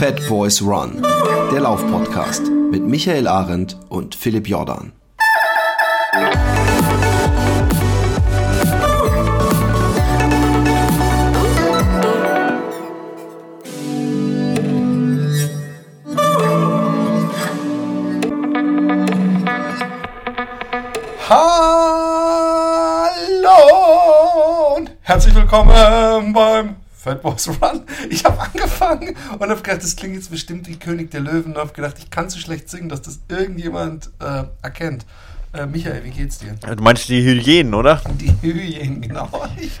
Fat Boys Run, der Laufpodcast mit Michael Arendt und Philipp Jordan. Hallo und herzlich willkommen beim Fat Boys Run. Ich habe angefangen und habe gedacht, das klingt jetzt bestimmt wie König der Löwen und habe gedacht, ich kann so schlecht singen, dass das irgendjemand äh, erkennt. Äh, Michael, wie geht's dir? Du meinst die Hyänen, oder? Die Hyänen, genau. Ich,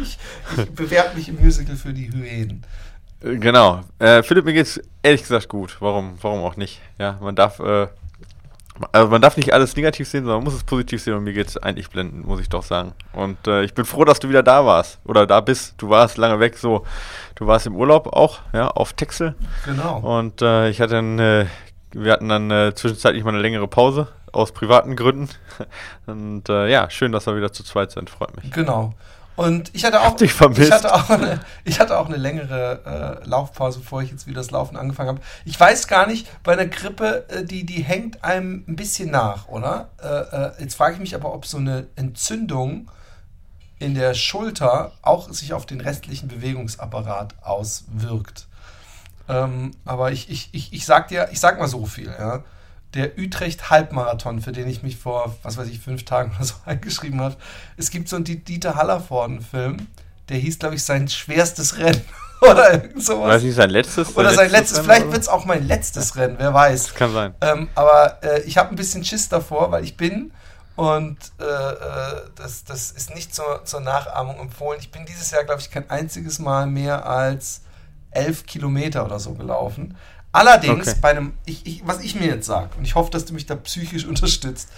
ich, ich bewerbe mich im Musical für die Hyänen. Äh, Genau. Äh, Philipp, mir geht's ehrlich gesagt gut. Warum, warum auch nicht? Ja, man darf, äh, also man darf nicht alles negativ sehen, sondern man muss es positiv sehen und mir geht's eigentlich blendend, muss ich doch sagen. Und äh, ich bin froh, dass du wieder da warst oder da bist. Du warst lange weg, so. Du warst im Urlaub auch, ja, auf Texel. Genau. Und äh, ich hatte dann, äh, wir hatten dann äh, zwischenzeitlich mal eine längere Pause aus privaten Gründen. Und äh, ja, schön, dass wir wieder zu zweit sind, freut mich. Genau. Und ich hatte auch, vermisst. Ich hatte auch, eine, ich hatte auch eine längere äh, Laufpause, bevor ich jetzt wieder das Laufen angefangen habe. Ich weiß gar nicht, bei einer Grippe, äh, die, die hängt einem ein bisschen nach, oder? Äh, äh, jetzt frage ich mich aber, ob so eine Entzündung in der Schulter auch sich auf den restlichen Bewegungsapparat auswirkt. Ähm, aber ich, ich, ich, ich sag dir, ich sag mal so viel, ja. Der Utrecht-Halbmarathon, für den ich mich vor, was weiß ich, fünf Tagen oder so eingeschrieben habe. Es gibt so einen Dieter Hallervorden-Film, der hieß, glaube ich, sein schwerstes Rennen oder irgend sowas. Weiß nicht, sein letztes? Oder sein letztes, Rennen, vielleicht wird es auch mein letztes Rennen, wer weiß. Das kann sein. Ähm, aber äh, ich habe ein bisschen Schiss davor, weil ich bin und äh, äh, das, das ist nicht zur, zur Nachahmung empfohlen. Ich bin dieses Jahr, glaube ich, kein einziges Mal mehr als elf Kilometer oder so gelaufen. Allerdings, Okay. bei einem, ich, ich, was ich mir jetzt sage, und ich hoffe, dass du mich da psychisch unterstützt,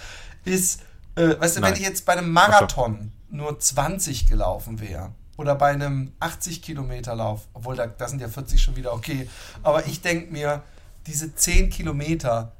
ist, äh, weißt du, wenn Nein. ich jetzt bei einem Marathon nur 20 gelaufen wäre, oder bei einem 80 Kilometer Lauf, obwohl da, da sind ja 40 schon wieder okay, aber ich denke mir, diese 10 Kilometer,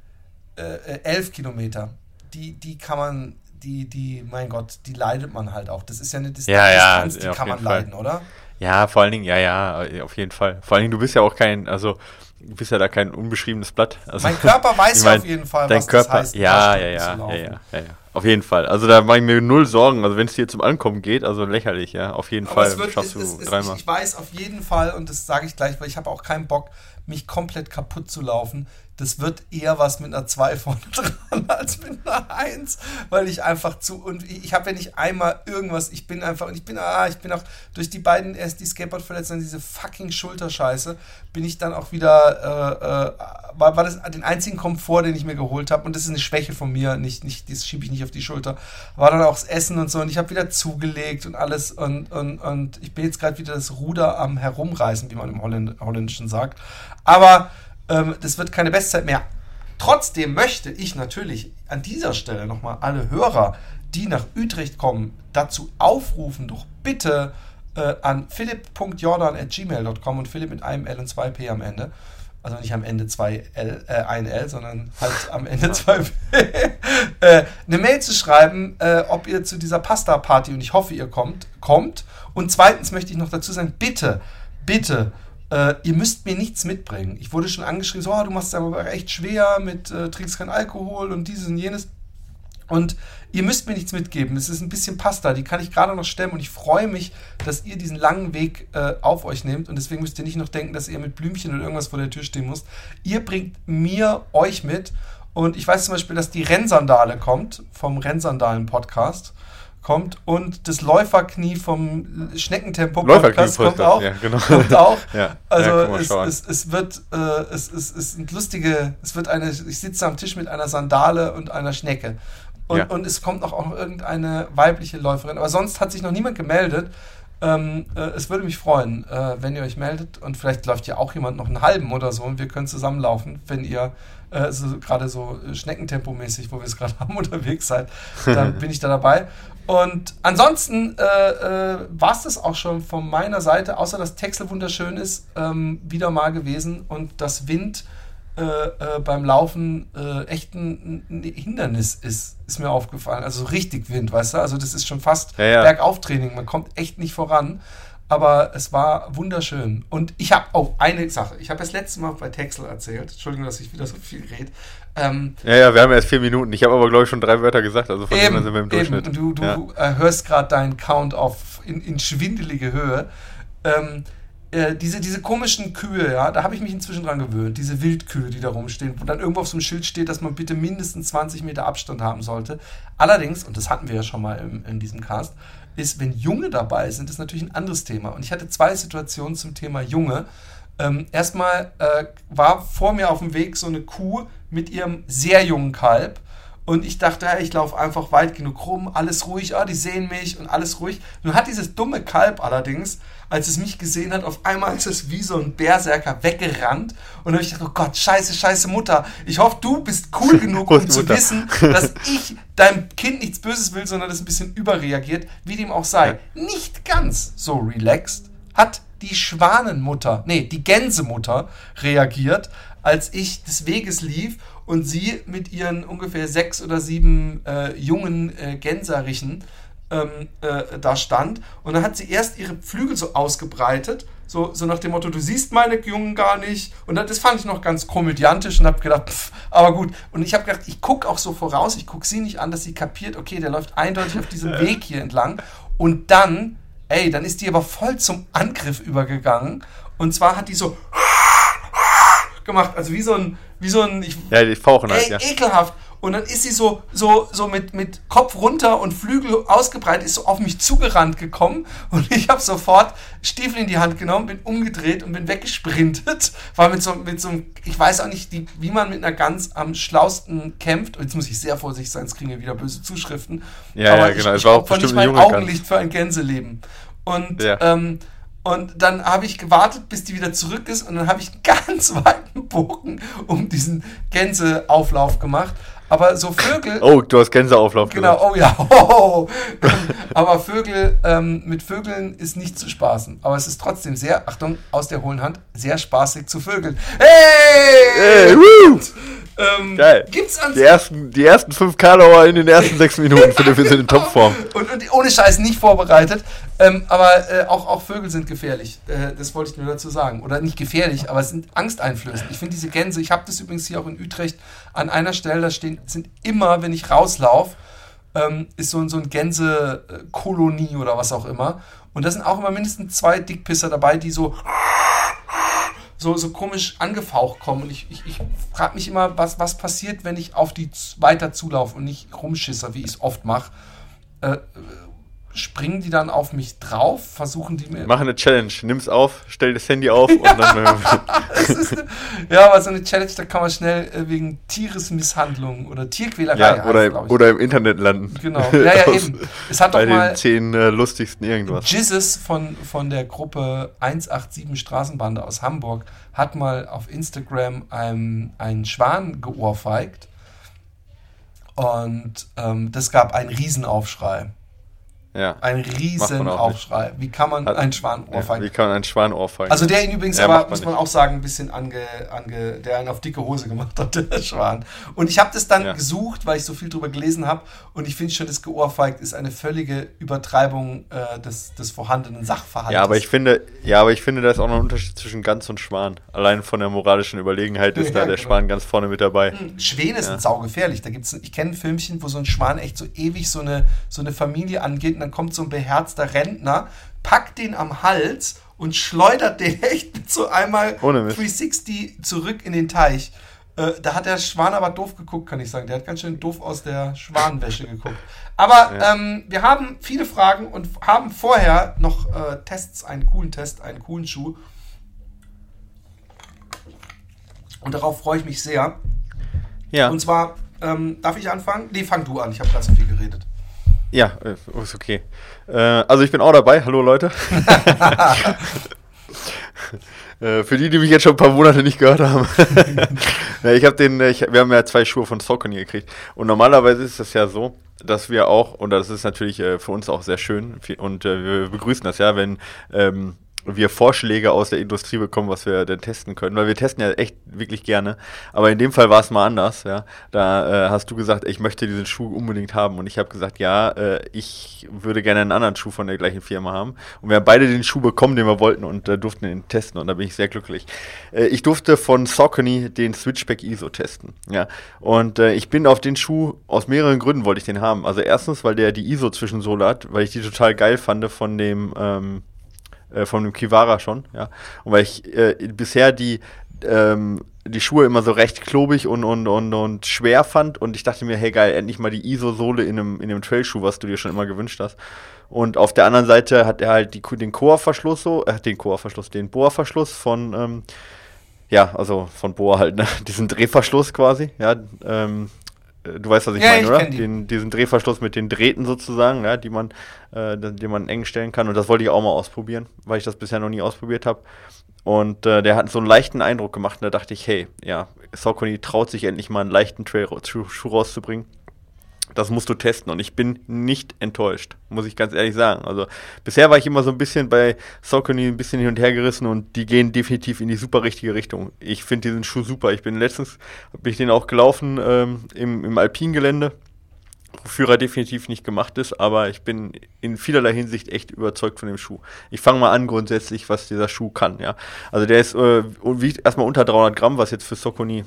äh, äh, 11 Kilometer, die, die kann man, die, die, mein Gott, die leidet man halt auch. Das ist ja eine Distanz, Ja, ja, Distanz, die kann man Fall. leiden, oder? Ja, vor allen Dingen, ja, ja, äh, auf jeden Fall. Vor allen Dingen, du bist ja auch kein, also, du bist ja da kein unbeschriebenes Blatt. Also, Mein Körper weiß ich ja mein, auf jeden Fall, dein was Körper, das heißt, ja, ja, ja, zu ja, ja, ja, ja, auf jeden Fall. Also da mache ich mir null Sorgen. Also wenn es hier zum Ankommen geht, also lächerlich, ja, auf jeden Aber Fall wird, schaffst es, du es, es, dreimal. ich, ich weiß auf jeden Fall, und das sage ich gleich, weil ich habe auch keinen Bock, mich komplett kaputt zu laufen. Das wird eher was mit einer 2 vorne dran als mit einer 1, weil ich einfach zu und ich, ich habe wenn ich einmal irgendwas, ich bin einfach und ich bin ah, ich bin auch durch die beiden erst die Skateboard-Verletzungen, diese fucking Schulterscheiße, bin ich dann auch wieder äh, äh, war, war das den einzigen Komfort, den ich mir geholt habe und das ist eine Schwäche von mir, nicht nicht das schiebe ich nicht auf die Schulter. War dann auch das Essen und so und ich habe wieder zugelegt und alles und und und ich bin jetzt gerade wieder das Ruder am herumreißen, wie man im Holländ Holländischen sagt. Aber ähm, das wird keine Bestzeit mehr. Trotzdem möchte ich natürlich an dieser Stelle nochmal alle Hörer, die nach Utrecht kommen, dazu aufrufen, doch bitte äh, an philipp.jordan.gmail.com und Philipp mit einem L und zwei P am Ende. Also nicht am Ende zwei L, äh, ein L, sondern halt am Ende zwei P. äh, eine Mail zu schreiben, äh, ob ihr zu dieser Pasta-Party, und ich hoffe, ihr kommt, kommt. Und zweitens möchte ich noch dazu sagen, bitte, bitte, äh, ihr müsst mir nichts mitbringen. Ich wurde schon angeschrieben, so, oh, du machst es aber echt schwer mit, äh, trinkst kein Alkohol und dieses und jenes. Und ihr müsst mir nichts mitgeben. Es ist ein bisschen Pasta, die kann ich gerade noch stemmen und ich freue mich, dass ihr diesen langen Weg äh, auf euch nehmt und deswegen müsst ihr nicht noch denken, dass ihr mit Blümchen oder irgendwas vor der Tür stehen müsst. Ihr bringt mir euch mit und ich weiß zum Beispiel, dass die Rennsandale kommt vom Rennsandalen-Podcast kommt und das Läuferknie vom Schneckentempo-Podcast kommt Läuferknie-Podcast, auch. ja, genau. Kommt auch. Ja, Also ja, es, es, es wird äh, es, es, es sind lustige, es wird eine, ich sitze am Tisch mit einer Sandale und einer Schnecke. Und, Ja. und es kommt auch, auch noch irgendeine weibliche Läuferin. Aber sonst hat sich noch niemand gemeldet. Ähm, äh, es würde mich freuen, äh, wenn ihr euch meldet. Und vielleicht läuft ja auch jemand noch einen halben oder so und wir können zusammenlaufen, wenn ihr äh, so, gerade so äh, Schneckentempo-mäßig, wo wir es gerade haben, unterwegs seid. Dann bin ich da dabei. Und ansonsten äh, äh, war es das auch schon von meiner Seite, außer dass Texel wunderschön ist, ähm, wieder mal gewesen und das Wind äh, äh, beim Laufen äh, echt ein, ein Hindernis ist, ist mir aufgefallen. Also so richtig Wind, weißt du? Also das ist schon fast Ja, ja. Bergauftraining. Man kommt echt nicht voran. Aber es war wunderschön. Und ich habe auch eine Sache. Ich habe das letzte Mal bei Texel erzählt. Entschuldigung, dass ich wieder so viel rede. Ähm, ja, ja, wir haben erst vier Minuten. Ich habe aber, glaube ich, schon drei Wörter gesagt. Also von eben, dem sind wir im Durchschnitt. Eben. Du, du ja. äh, hörst gerade deinen Count auf in, in schwindelige Höhe. Ähm, äh, diese, diese komischen Kühe, ja, da habe ich mich inzwischen dran gewöhnt, diese Wildkühe, die da rumstehen, wo dann irgendwo auf so einem Schild steht, dass man bitte mindestens 20 Meter Abstand haben sollte. Allerdings, und das hatten wir ja schon mal im, in diesem Cast, ist, wenn Junge dabei sind, ist natürlich ein anderes Thema. Und ich hatte zwei Situationen zum Thema Junge. Ähm, erstmal äh, war vor mir auf dem Weg so eine Kuh mit ihrem sehr jungen Kalb. Und ich dachte, ja, ich laufe einfach weit genug rum, alles ruhig, ah, die sehen mich und alles ruhig. Nun hat dieses dumme Kalb allerdings, als es mich gesehen hat, auf einmal ist es wie so ein Berserker weggerannt. Und dann habe ich gedacht, oh Gott, scheiße, scheiße Mutter. Ich hoffe, du bist cool genug, um zu wissen, dass ich deinem Kind nichts Böses will, sondern das ein bisschen überreagiert, wie dem auch sei. Ja. Nicht ganz so relaxed hat die Schwanenmutter, nee, die Gänsemutter reagiert, als ich des Weges lief und sie mit ihren ungefähr sechs oder sieben äh, jungen äh, Gänserichen ähm, äh, da stand. Und dann hat sie erst ihre Flügel so ausgebreitet, so, so nach dem Motto, du siehst meine Jungen gar nicht. Und das fand ich noch ganz komödiantisch und habe gedacht, pff, aber gut. Und ich habe gedacht, ich gucke auch so voraus, ich gucke sie nicht an, dass sie kapiert, okay, der läuft eindeutig auf diesem Weg hier entlang. Und dann, ey, dann ist die aber voll zum Angriff übergegangen. Und zwar hat die so gemacht, also wie so ein, wie so ein, ich, ja, die fauchen halt, ey, ja. ekelhaft. Und dann ist sie so, so, so mit, mit Kopf runter und Flügel ausgebreitet, ist so auf mich zugerannt gekommen. Und ich habe sofort Stiefel in die Hand genommen, bin umgedreht und bin weggesprintet. War mit so, mit so einem, ich weiß auch nicht, die, wie man mit einer Gans am schlausten kämpft. Und jetzt muss ich sehr vorsichtig sein, es kriegen wir wieder böse Zuschriften. Ja, Aber ja, genau. Ich, ich opfer nicht mein Augenlicht Gans. für ein Gänseleben. Und, ja. ähm, und dann habe ich gewartet, bis die wieder zurück ist. Und dann habe ich einen ganz weiten Bogen um diesen Gänseauflauf gemacht. Aber so Vögel. Oh, du hast Gänseauflauf Genau, gesagt. oh ja. Oh, aber Vögel, ähm, mit Vögeln ist nicht zu spaßen. Aber es ist trotzdem sehr, Achtung, aus der hohlen Hand, sehr spaßig zu Vögeln. Hey! hey! Ähm, Geil. Gibt's an die, ersten, die ersten fünf Karlauer in den ersten sechs Minuten für wir sind in Topform. Und, und, ohne Scheiß nicht vorbereitet. Ähm, aber äh, auch, auch Vögel sind gefährlich. Äh, das wollte ich nur dazu sagen. Oder nicht gefährlich, aber es sind angsteinflößend. Ich finde diese Gänse, ich habe das übrigens hier auch in Utrecht an einer Stelle, da stehen, sind immer, wenn ich rauslaufe, ähm, ist so, so ein Gänsekolonie oder was auch immer. Und da sind auch immer mindestens zwei Dickpisser dabei, die so so, so komisch angefaucht kommen. Und ich, ich, ich frage mich immer, was, was passiert, wenn ich auf die weiter zulaufe und nicht rumschisser, wie ich es oft mache. Äh, springen die dann auf mich drauf? Versuchen die mir. Mach eine Challenge. Nimm's auf, stell das Handy auf und dann. eine, ja, aber so eine Challenge, da kann man schnell äh, wegen Tieresmisshandlung oder Tierquälerei. Ja, oder, oder im Internet landen. Genau. Ja, ja, eben. Es hat Bei doch mal. den zehn äh, lustigsten irgendwas. Jizzes von, von der Gruppe 187 Straßenbande aus Hamburg hat mal auf Instagram einen, einen Schwan geohrfeigt. Und ähm, das gab einen Riesenaufschrei. Ja. Ein Riesenaufschrei. Wie kann man Hat, einen Schwan ohrfeigen? Ja, wie kann man einen Schwan ohrfeigen? Also der ihn übrigens ja, aber, muss man nicht. auch sagen, ein bisschen ange, ange, der einen auf dicke Hose gemacht hat, der Schwan. Und ich habe das dann ja. gesucht, weil ich so viel drüber gelesen habe und ich finde schon, das geohrfeigt ist eine völlige Übertreibung äh, des, des vorhandenen Sachverhalts. Ja, aber ich finde, ja, aber ich finde, da ist auch noch ein Unterschied zwischen Gans und Schwan. Allein von der moralischen Überlegenheit ist da der genau. Schwan ganz vorne mit dabei. Hm, Schwäne sind saugefährlich. Da gibt's, ich kenne ein Filmchen, wo so ein Schwan echt so ewig so eine, so eine Familie angeht und dann kommt so ein beherzter Rentner, packt den am Hals und schleudert den echt mit so einmal 360 zurück in den Teich. Äh, da hat der Schwan aber doof geguckt, kann ich sagen. Der hat ganz schön doof aus der Schwanwäsche geguckt. Aber ja. ähm, wir haben viele Fragen und haben vorher noch äh, Tests, einen coolen Test, einen coolen Schuh. Und darauf freue ich mich sehr. Ja. Und zwar, ähm, darf ich anfangen? Nee, fang du an. Ich habe gerade so viel geredet. Ja, äh, ist okay. Äh, also ich bin auch dabei. Hallo Leute. Äh, für die, die mich jetzt schon ein paar Monate nicht gehört haben. ich habe den, ich, wir haben ja zwei Schuhe von Saucony gekriegt. Und normalerweise ist es ja so, dass wir auch, und das ist natürlich für uns auch sehr schön, und wir begrüßen das ja, wenn ähm, wir Vorschläge aus der Industrie bekommen, was wir denn testen können, weil wir testen ja echt wirklich gerne. Aber in dem Fall war es mal anders, ja. Da äh, hast du gesagt, ich möchte diesen Schuh unbedingt haben und ich habe gesagt, ja, äh, ich würde gerne einen anderen Schuh von der gleichen Firma haben. Und wir haben beide den Schuh bekommen, den wir wollten und äh, durften ihn testen und da bin ich sehr glücklich. Äh, ich durfte von Saucony den Switchback ISO testen, ja. Und äh, ich bin auf den Schuh aus mehreren Gründen wollte ich den haben. Also erstens, weil der die ISO Zwischensohle hat, weil ich die total geil fand von dem ähm, äh, von dem Kivara schon, ja. Und weil ich äh, bisher die, ähm, die Schuhe immer so recht klobig und, und, und, und schwer fand und ich dachte mir, hey geil, endlich mal die ISO-Sohle in einem, in einem Trailschuh, was du dir schon immer gewünscht hast. Und auf der anderen Seite hat er halt die, den Koa-Verschluss so, äh, den Koa-Verschluss, den Boa-Verschluss von, ähm, ja, also von Boa halt, ne? diesen Drehverschluss quasi, ja, ähm, äh, du weißt, was ich ja, meine, ich oder? Den, diesen Drehverschluss mit den Drähten sozusagen, ja, die man, äh, die man eng stellen kann. Und das wollte ich auch mal ausprobieren, weil ich das bisher noch nie ausprobiert habe. Und äh, der hat so einen leichten Eindruck gemacht und da dachte ich, hey, ja, Saucony traut sich endlich mal einen leichten Trail-Schuh rauszubringen das musst du testen. Und ich bin nicht enttäuscht, muss ich ganz ehrlich sagen. Also bisher war ich immer so ein bisschen bei Saucony ein bisschen hin und her gerissen und die gehen definitiv in die super richtige Richtung. Ich finde diesen Schuh super. Ich bin letztens, bin ich den auch gelaufen ähm, im, im Alpingelände, wofür er definitiv nicht gemacht ist, aber ich bin in vielerlei Hinsicht echt überzeugt von dem Schuh. Ich fange mal an grundsätzlich, was dieser Schuh kann, ja. Also der ist, äh, wiegt erstmal unter 300 Gramm, was jetzt für Saucony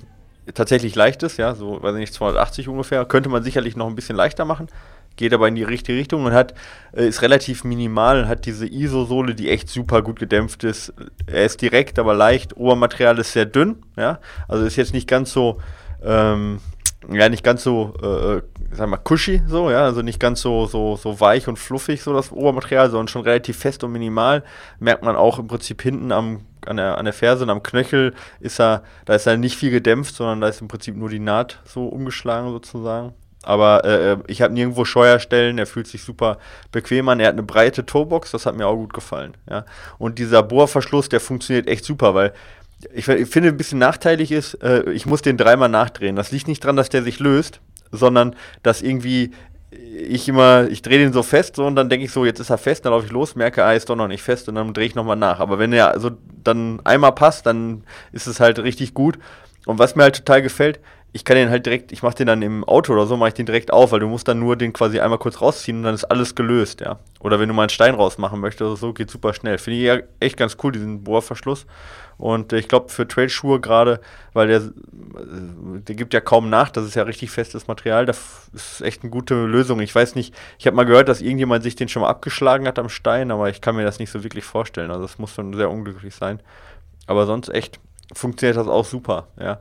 tatsächlich leicht ist, ja, so, weiß ich nicht, 280 ungefähr, könnte man sicherlich noch ein bisschen leichter machen, geht aber in die richtige Richtung und hat, äh, ist relativ minimal, hat diese ISO-Sohle, die echt super gut gedämpft ist. Er ist direkt, aber leicht, Obermaterial ist sehr dünn, ja, also ist jetzt nicht ganz so, ähm, ja, nicht ganz so, äh, äh sag mal, cushy, so, ja, also nicht ganz so, so, so weich und fluffig, so das Obermaterial, sondern schon relativ fest und minimal. Merkt man auch im Prinzip hinten am an der, an der Ferse und am Knöchel ist er, da ist er nicht viel gedämpft, sondern da ist im Prinzip nur die Naht so umgeschlagen sozusagen. Aber äh, äh ich habe nirgendwo Scheuerstellen, er fühlt sich super bequem an. Er hat eine breite Toebox, das hat mir auch gut gefallen. Ja. Und dieser Bohrverschluss, der funktioniert echt super, weil ich, ich finde ein bisschen nachteilig ist, äh, ich muss den dreimal nachdrehen. Das liegt nicht daran, dass der sich löst, sondern dass irgendwie ich immer, ich drehe den so fest so und dann denke ich so, jetzt ist er fest, dann laufe ich los, merke, ah, ist doch noch nicht fest und dann drehe ich nochmal nach. Aber wenn er also dann einmal passt, dann ist es halt richtig gut. Und was mir halt total gefällt, ich kann den halt direkt, ich mache den dann im Auto oder so, mache ich den direkt auf, weil du musst dann nur den quasi einmal kurz rausziehen und dann ist alles gelöst, ja. Oder wenn du mal einen Stein rausmachen möchtest oder so, geht super schnell. Finde ich ja echt ganz cool, diesen Bohrverschluss. Und ich glaube, für Trailschuhe gerade, weil der, der gibt ja kaum nach, das ist ja richtig festes Material, das ist echt eine gute Lösung. Ich weiß nicht, ich habe mal gehört, dass irgendjemand sich den schon mal abgeschlagen hat am Stein, aber ich kann mir das nicht so wirklich vorstellen. Also das muss schon sehr unglücklich sein. Aber sonst echt funktioniert das auch super, ja.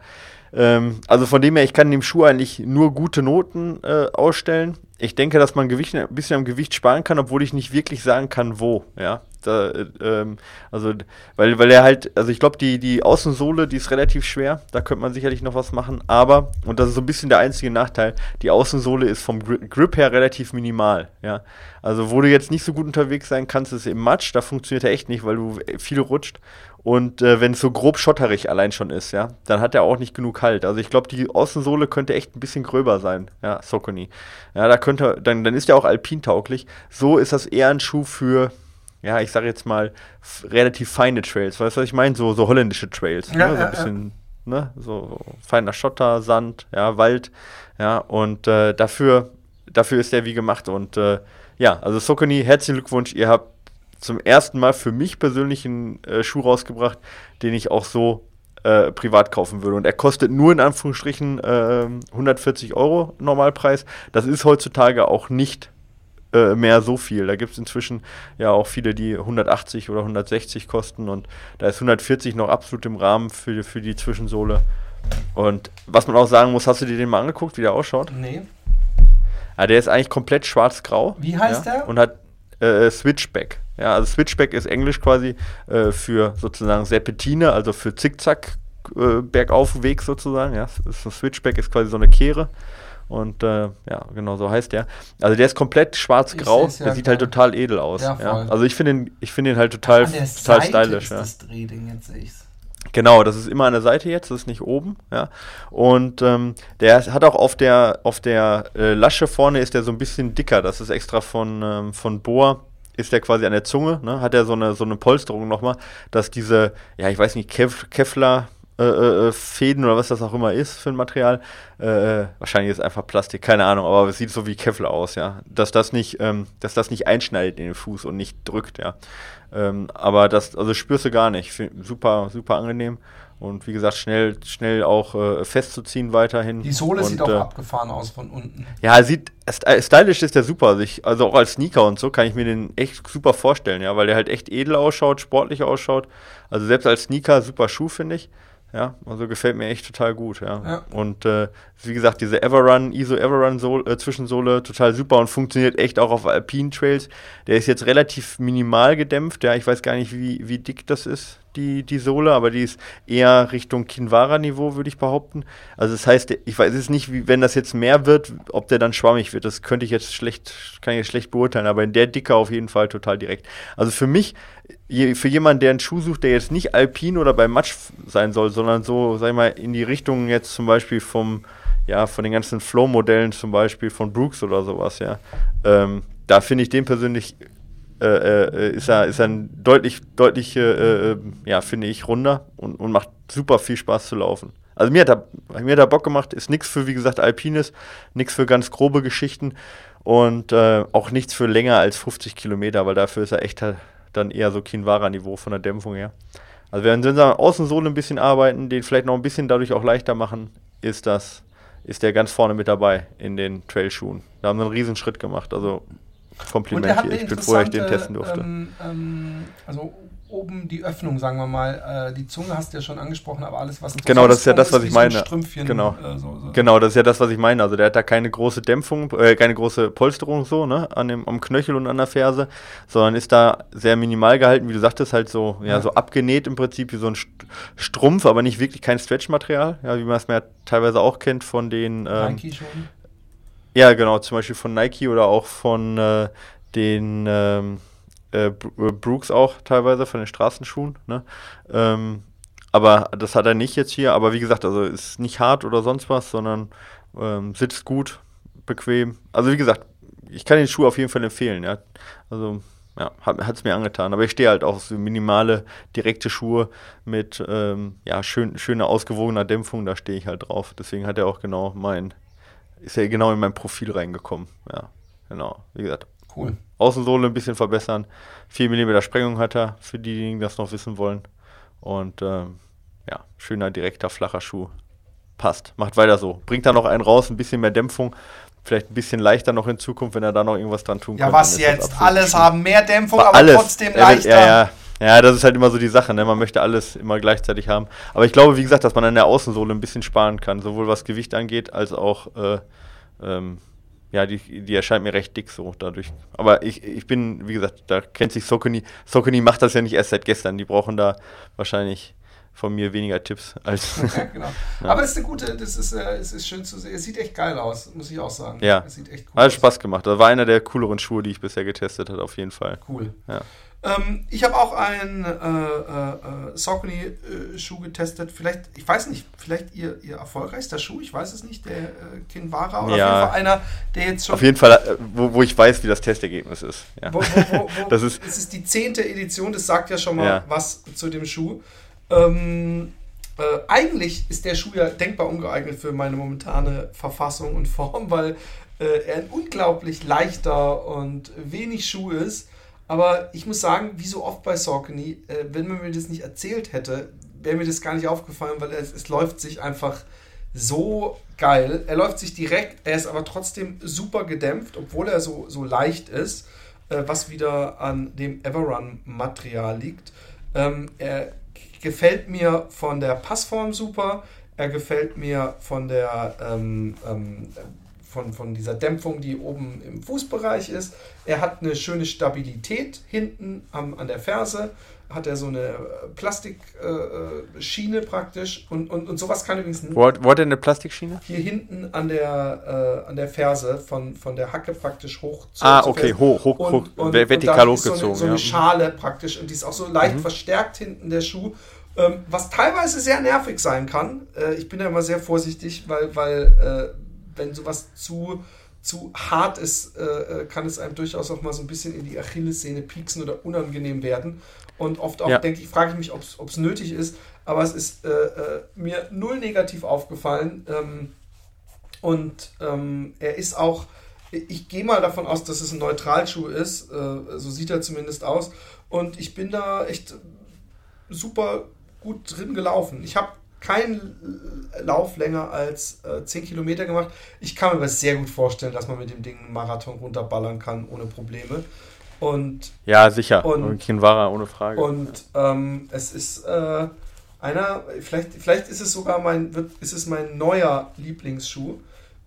Ähm, also von dem her, ich kann dem Schuh eigentlich nur gute Noten äh, ausstellen. Ich denke, dass man Gewicht, ein bisschen am Gewicht sparen kann, obwohl ich nicht wirklich sagen kann, wo, ja. Da, ähm, also, weil, weil er halt, also ich glaube, die, die Außensohle, die ist relativ schwer, da könnte man sicherlich noch was machen, aber, und das ist so ein bisschen der einzige Nachteil, die Außensohle ist vom Grip her relativ minimal, ja. Also, wo du jetzt nicht so gut unterwegs sein kannst, ist im Matsch, da funktioniert er echt nicht, weil du viel rutscht. Und äh, wenn es so grob schotterig allein schon ist, ja, dann hat er auch nicht genug Halt. Also ich glaube, die Außensohle könnte echt ein bisschen gröber sein, ja, Socony. Ja, da könnte, dann, dann ist er auch alpintauglich. So ist das eher ein Schuh für, ja, ich sage jetzt mal, relativ feine Trails. Weißt du, was ich meine? So, so holländische Trails. Ja, ne? So ein bisschen, ja. ne? So, so, feiner Schotter, Sand, ja, Wald. Ja, und äh, dafür, dafür ist der wie gemacht. Und äh, ja, also Sokoni, herzlichen Glückwunsch. Ihr habt zum ersten Mal für mich persönlich einen äh, Schuh rausgebracht, den ich auch so äh, privat kaufen würde. Und er kostet nur in Anführungsstrichen äh, 140 Euro Normalpreis. Das ist heutzutage auch nicht äh, mehr so viel. Da gibt es inzwischen ja auch viele, die 180 oder 160 kosten und da ist 140 noch absolut im Rahmen für, für die Zwischensohle. Und was man auch sagen muss, hast du dir den mal angeguckt, wie der ausschaut? Nee. Ja, der ist eigentlich komplett schwarz-grau. Wie heißt ja, der? Und hat äh, Switchback. Ja, also Switchback ist Englisch quasi äh, für sozusagen Serpentine, also für Zickzack äh, Bergaufweg sozusagen. Ja, so Switchback ist quasi so eine Kehre. Und äh, ja, genau so heißt der. Also der ist komplett schwarz-grau. Ja der sieht halt total edel aus. Ja, ja. Also ich finde ihn, ich finde ihn halt total, total stylisch. Das Drehding, jetzt sehe ich's. Genau, das ist immer an der Seite jetzt, das ist nicht oben, ja. Und ähm, der hat auch auf der auf der äh, Lasche vorne ist der so ein bisschen dicker. Das ist extra von ähm, von Boa ist der quasi an der Zunge, ne? hat er so eine, so eine Polsterung nochmal, dass diese, ja, ich weiß nicht, Kev Kevlar äh, äh, Fäden oder was das auch immer ist für ein Material. Äh, wahrscheinlich ist es einfach Plastik, keine Ahnung, aber es sieht so wie Kevlar aus, ja. Dass das nicht, ähm, dass das nicht einschneidet in den Fuß und nicht drückt, ja. Ähm, aber das, also spürst du gar nicht. Super, super angenehm. Und wie gesagt, schnell, schnell auch äh, festzuziehen weiterhin. Die Sohle und, sieht auch äh, abgefahren aus von unten. Ja, sieht st- stylisch ist der super. Also, ich, also auch als Sneaker und so kann ich mir den echt super vorstellen, ja, weil der halt echt edel ausschaut, sportlich ausschaut. Also selbst als Sneaker super Schuh, finde ich. Ja, also gefällt mir echt total gut, ja. Ja. Und äh, wie gesagt, diese Everrun, ISO Everrun äh, Zwischensohle total super und funktioniert echt auch auf Alpine Trails. Der ist jetzt relativ minimal gedämpft, ja. Ich weiß gar nicht, wie, wie dick das ist, die, die Sohle, aber die ist eher Richtung Kinvara-Niveau, würde ich behaupten. Also das heißt, ich weiß jetzt nicht, wie, wenn das jetzt mehr wird, ob der dann schwammig wird. Das könnte ich jetzt schlecht, kann ich jetzt schlecht beurteilen, aber in der Dicke auf jeden Fall total direkt. Also für mich, je, für jemanden, der einen Schuh sucht, der jetzt nicht alpin oder bei Matsch sein soll, sondern so, sag ich mal, in die Richtung jetzt zum Beispiel vom, ja, von den ganzen Flow-Modellen zum Beispiel von Brooks oder sowas, ja. Ähm, da finde ich den persönlich äh, äh, ist er, ist er ein deutlich, deutlich, äh, äh, ja, finde ich, runder und, und macht super viel Spaß zu laufen. Also mir hat er, mir hat er Bock gemacht, ist nichts für, wie gesagt, Alpines, nichts für ganz grobe Geschichten und äh, auch nichts für länger als 50 Kilometer, weil dafür ist er echt halt dann eher so Kinvara-Niveau von der Dämpfung her. Also wenn wir an der Außensohle ein bisschen arbeiten, den vielleicht noch ein bisschen dadurch auch leichter machen, ist das, ist der ganz vorne mit dabei in den Trailschuhen. Da haben wir einen riesen Schritt gemacht. Also Kompliment hier. Ich bin froh, dass ich den testen durfte. Ähm, ähm, also oben die Öffnung, sagen wir mal. Äh, die Zunge hast du ja schon angesprochen, aber alles, was Genau, das ist ja das, was ich so ein meine. Strümpfchen, Genau. Äh, so, so. Genau, das ist ja das, was ich meine. Also der hat da keine große Dämpfung, äh, keine große Polsterung so, ne, an dem, am Knöchel und an der Ferse, sondern ist da sehr minimal gehalten, wie du sagtest, halt so, ja, Ja. so abgenäht im Prinzip wie so ein St Strumpf, aber nicht wirklich kein Stretchmaterial, ja, wie man es mir teilweise auch kennt von den, ähm, Nike schon. Ja, genau, zum Beispiel von Nike oder auch von äh, den ähm, äh, äh, Brooks auch teilweise, von den Straßenschuhen. Ne? Ähm, aber das hat er nicht jetzt hier. Aber wie gesagt, also ist nicht hart oder sonst was, sondern ähm, sitzt gut, bequem. Also wie gesagt, ich kann den Schuh auf jeden Fall empfehlen. Ja? Also ja, hat es mir angetan. Aber ich stehe halt auch so minimale, direkte Schuhe mit ähm, ja, schön, schöner, ausgewogener Dämpfung. Da stehe ich halt drauf. Deswegen hat er auch genau mein, ist er genau in mein Profil reingekommen. Ja, genau. Wie gesagt, Cool. Außensohle ein bisschen verbessern. 4 mm Sprengung hat er, für diejenigen, die das noch wissen wollen. Und ähm, ja, schöner, direkter, flacher Schuh. Passt. Macht weiter so. Bringt da noch einen raus, ein bisschen mehr Dämpfung. Vielleicht ein bisschen leichter noch in Zukunft, wenn er da noch irgendwas dran tun Ja, kann. was ist das jetzt? Alles haben mehr Dämpfung, Aber aber alles. trotzdem Er leichter. Ja, ja. Ja, das ist halt immer so die Sache. Ne? Man möchte alles immer gleichzeitig haben. Aber ich glaube, wie gesagt, dass man an der Außensohle ein bisschen sparen kann, sowohl was Gewicht angeht, als auch, äh, ähm, ja, die, die erscheint mir recht dick so dadurch. Aber ich, ich bin, wie gesagt, da kennt sich Sokoni. Sokoni macht das ja nicht erst seit gestern. Die brauchen da wahrscheinlich von mir weniger Tipps als. Ja, genau. Aber das ist eine gute, das ist, äh, es ist schön zu sehen. Es sieht echt geil aus, muss ich auch sagen. Ja. Es sieht echt cool Hat aus. Spaß gemacht. Das war einer der cooleren Schuhe, die ich bisher getestet habe, auf jeden Fall. Cool. Ja. Ähm, ich habe auch einen äh, äh, äh, Saucony-Schuh getestet. Vielleicht, ich weiß nicht, vielleicht ihr, ihr erfolgreichster Schuh, ich weiß es nicht, der äh, Kinvara oder Ja. auf jeden Fall einer, der jetzt schon. Auf jeden Fall, äh, wo, wo ich weiß, wie das Testergebnis ist. Ja. Wo, wo, Das ist- es ist die zehnte Edition, das sagt ja schon mal Ja. was zu dem Schuh. Ähm, äh, eigentlich ist der Schuh ja denkbar ungeeignet für meine momentane Verfassung und Form, weil äh, er ein unglaublich leichter und wenig Schuh ist. Aber ich muss sagen, wie so oft bei Saucony, äh, wenn man mir das nicht erzählt hätte, wäre mir das gar nicht aufgefallen, weil es, es läuft sich einfach so geil. Er läuft sich direkt, er ist aber trotzdem super gedämpft, obwohl er so, so leicht ist, äh, was wieder an dem Everrun-Material liegt. Ähm, er gefällt mir von der Passform super, er gefällt mir von der ähm, ähm, von, von dieser Dämpfung, die oben im Fußbereich ist. Er hat eine schöne Stabilität hinten am, an der Ferse. Hat er so eine Plastikschiene äh, Schiene praktisch. Und, und, und sowas kann übrigens Wo, hat- wo hat er eine Plastikschiene? hier hinten an der, äh, an der Ferse von, von der Hacke praktisch hoch zu Ah, okay, Ferse. hoch, hoch, hoch, ver- vertikal ist hochgezogen. So eine, so eine ja. Schale praktisch und die ist auch so leicht Mhm. verstärkt hinten der Schuh, ähm, was teilweise sehr nervig sein kann. Äh, ich bin da immer sehr vorsichtig, weil, weil äh, wenn sowas zu zu hart ist, äh, äh, kann es einem durchaus auch mal so ein bisschen in die Achillessehne pieksen oder unangenehm werden. Und oft auch Ja. denke ich, frage ich mich, ob es nötig ist. Aber es ist äh, äh, mir null negativ aufgefallen. Ähm, und ähm, er ist auch, ich gehe mal davon aus, dass es ein Neutralschuh ist. Äh, so sieht er zumindest aus. Und ich bin da echt super gut drin gelaufen. Ich habe keinen Lauf länger als äh, 10 Kilometer gemacht. Ich kann mir aber sehr gut vorstellen, dass man mit dem Ding einen Marathon runterballern kann ohne Probleme. Und, Ja, sicher. Und- Kinvara, ohne Frage. und ähm, es ist äh, einer, vielleicht, vielleicht ist es sogar mein, wird, ist es mein neuer Lieblingsschuh.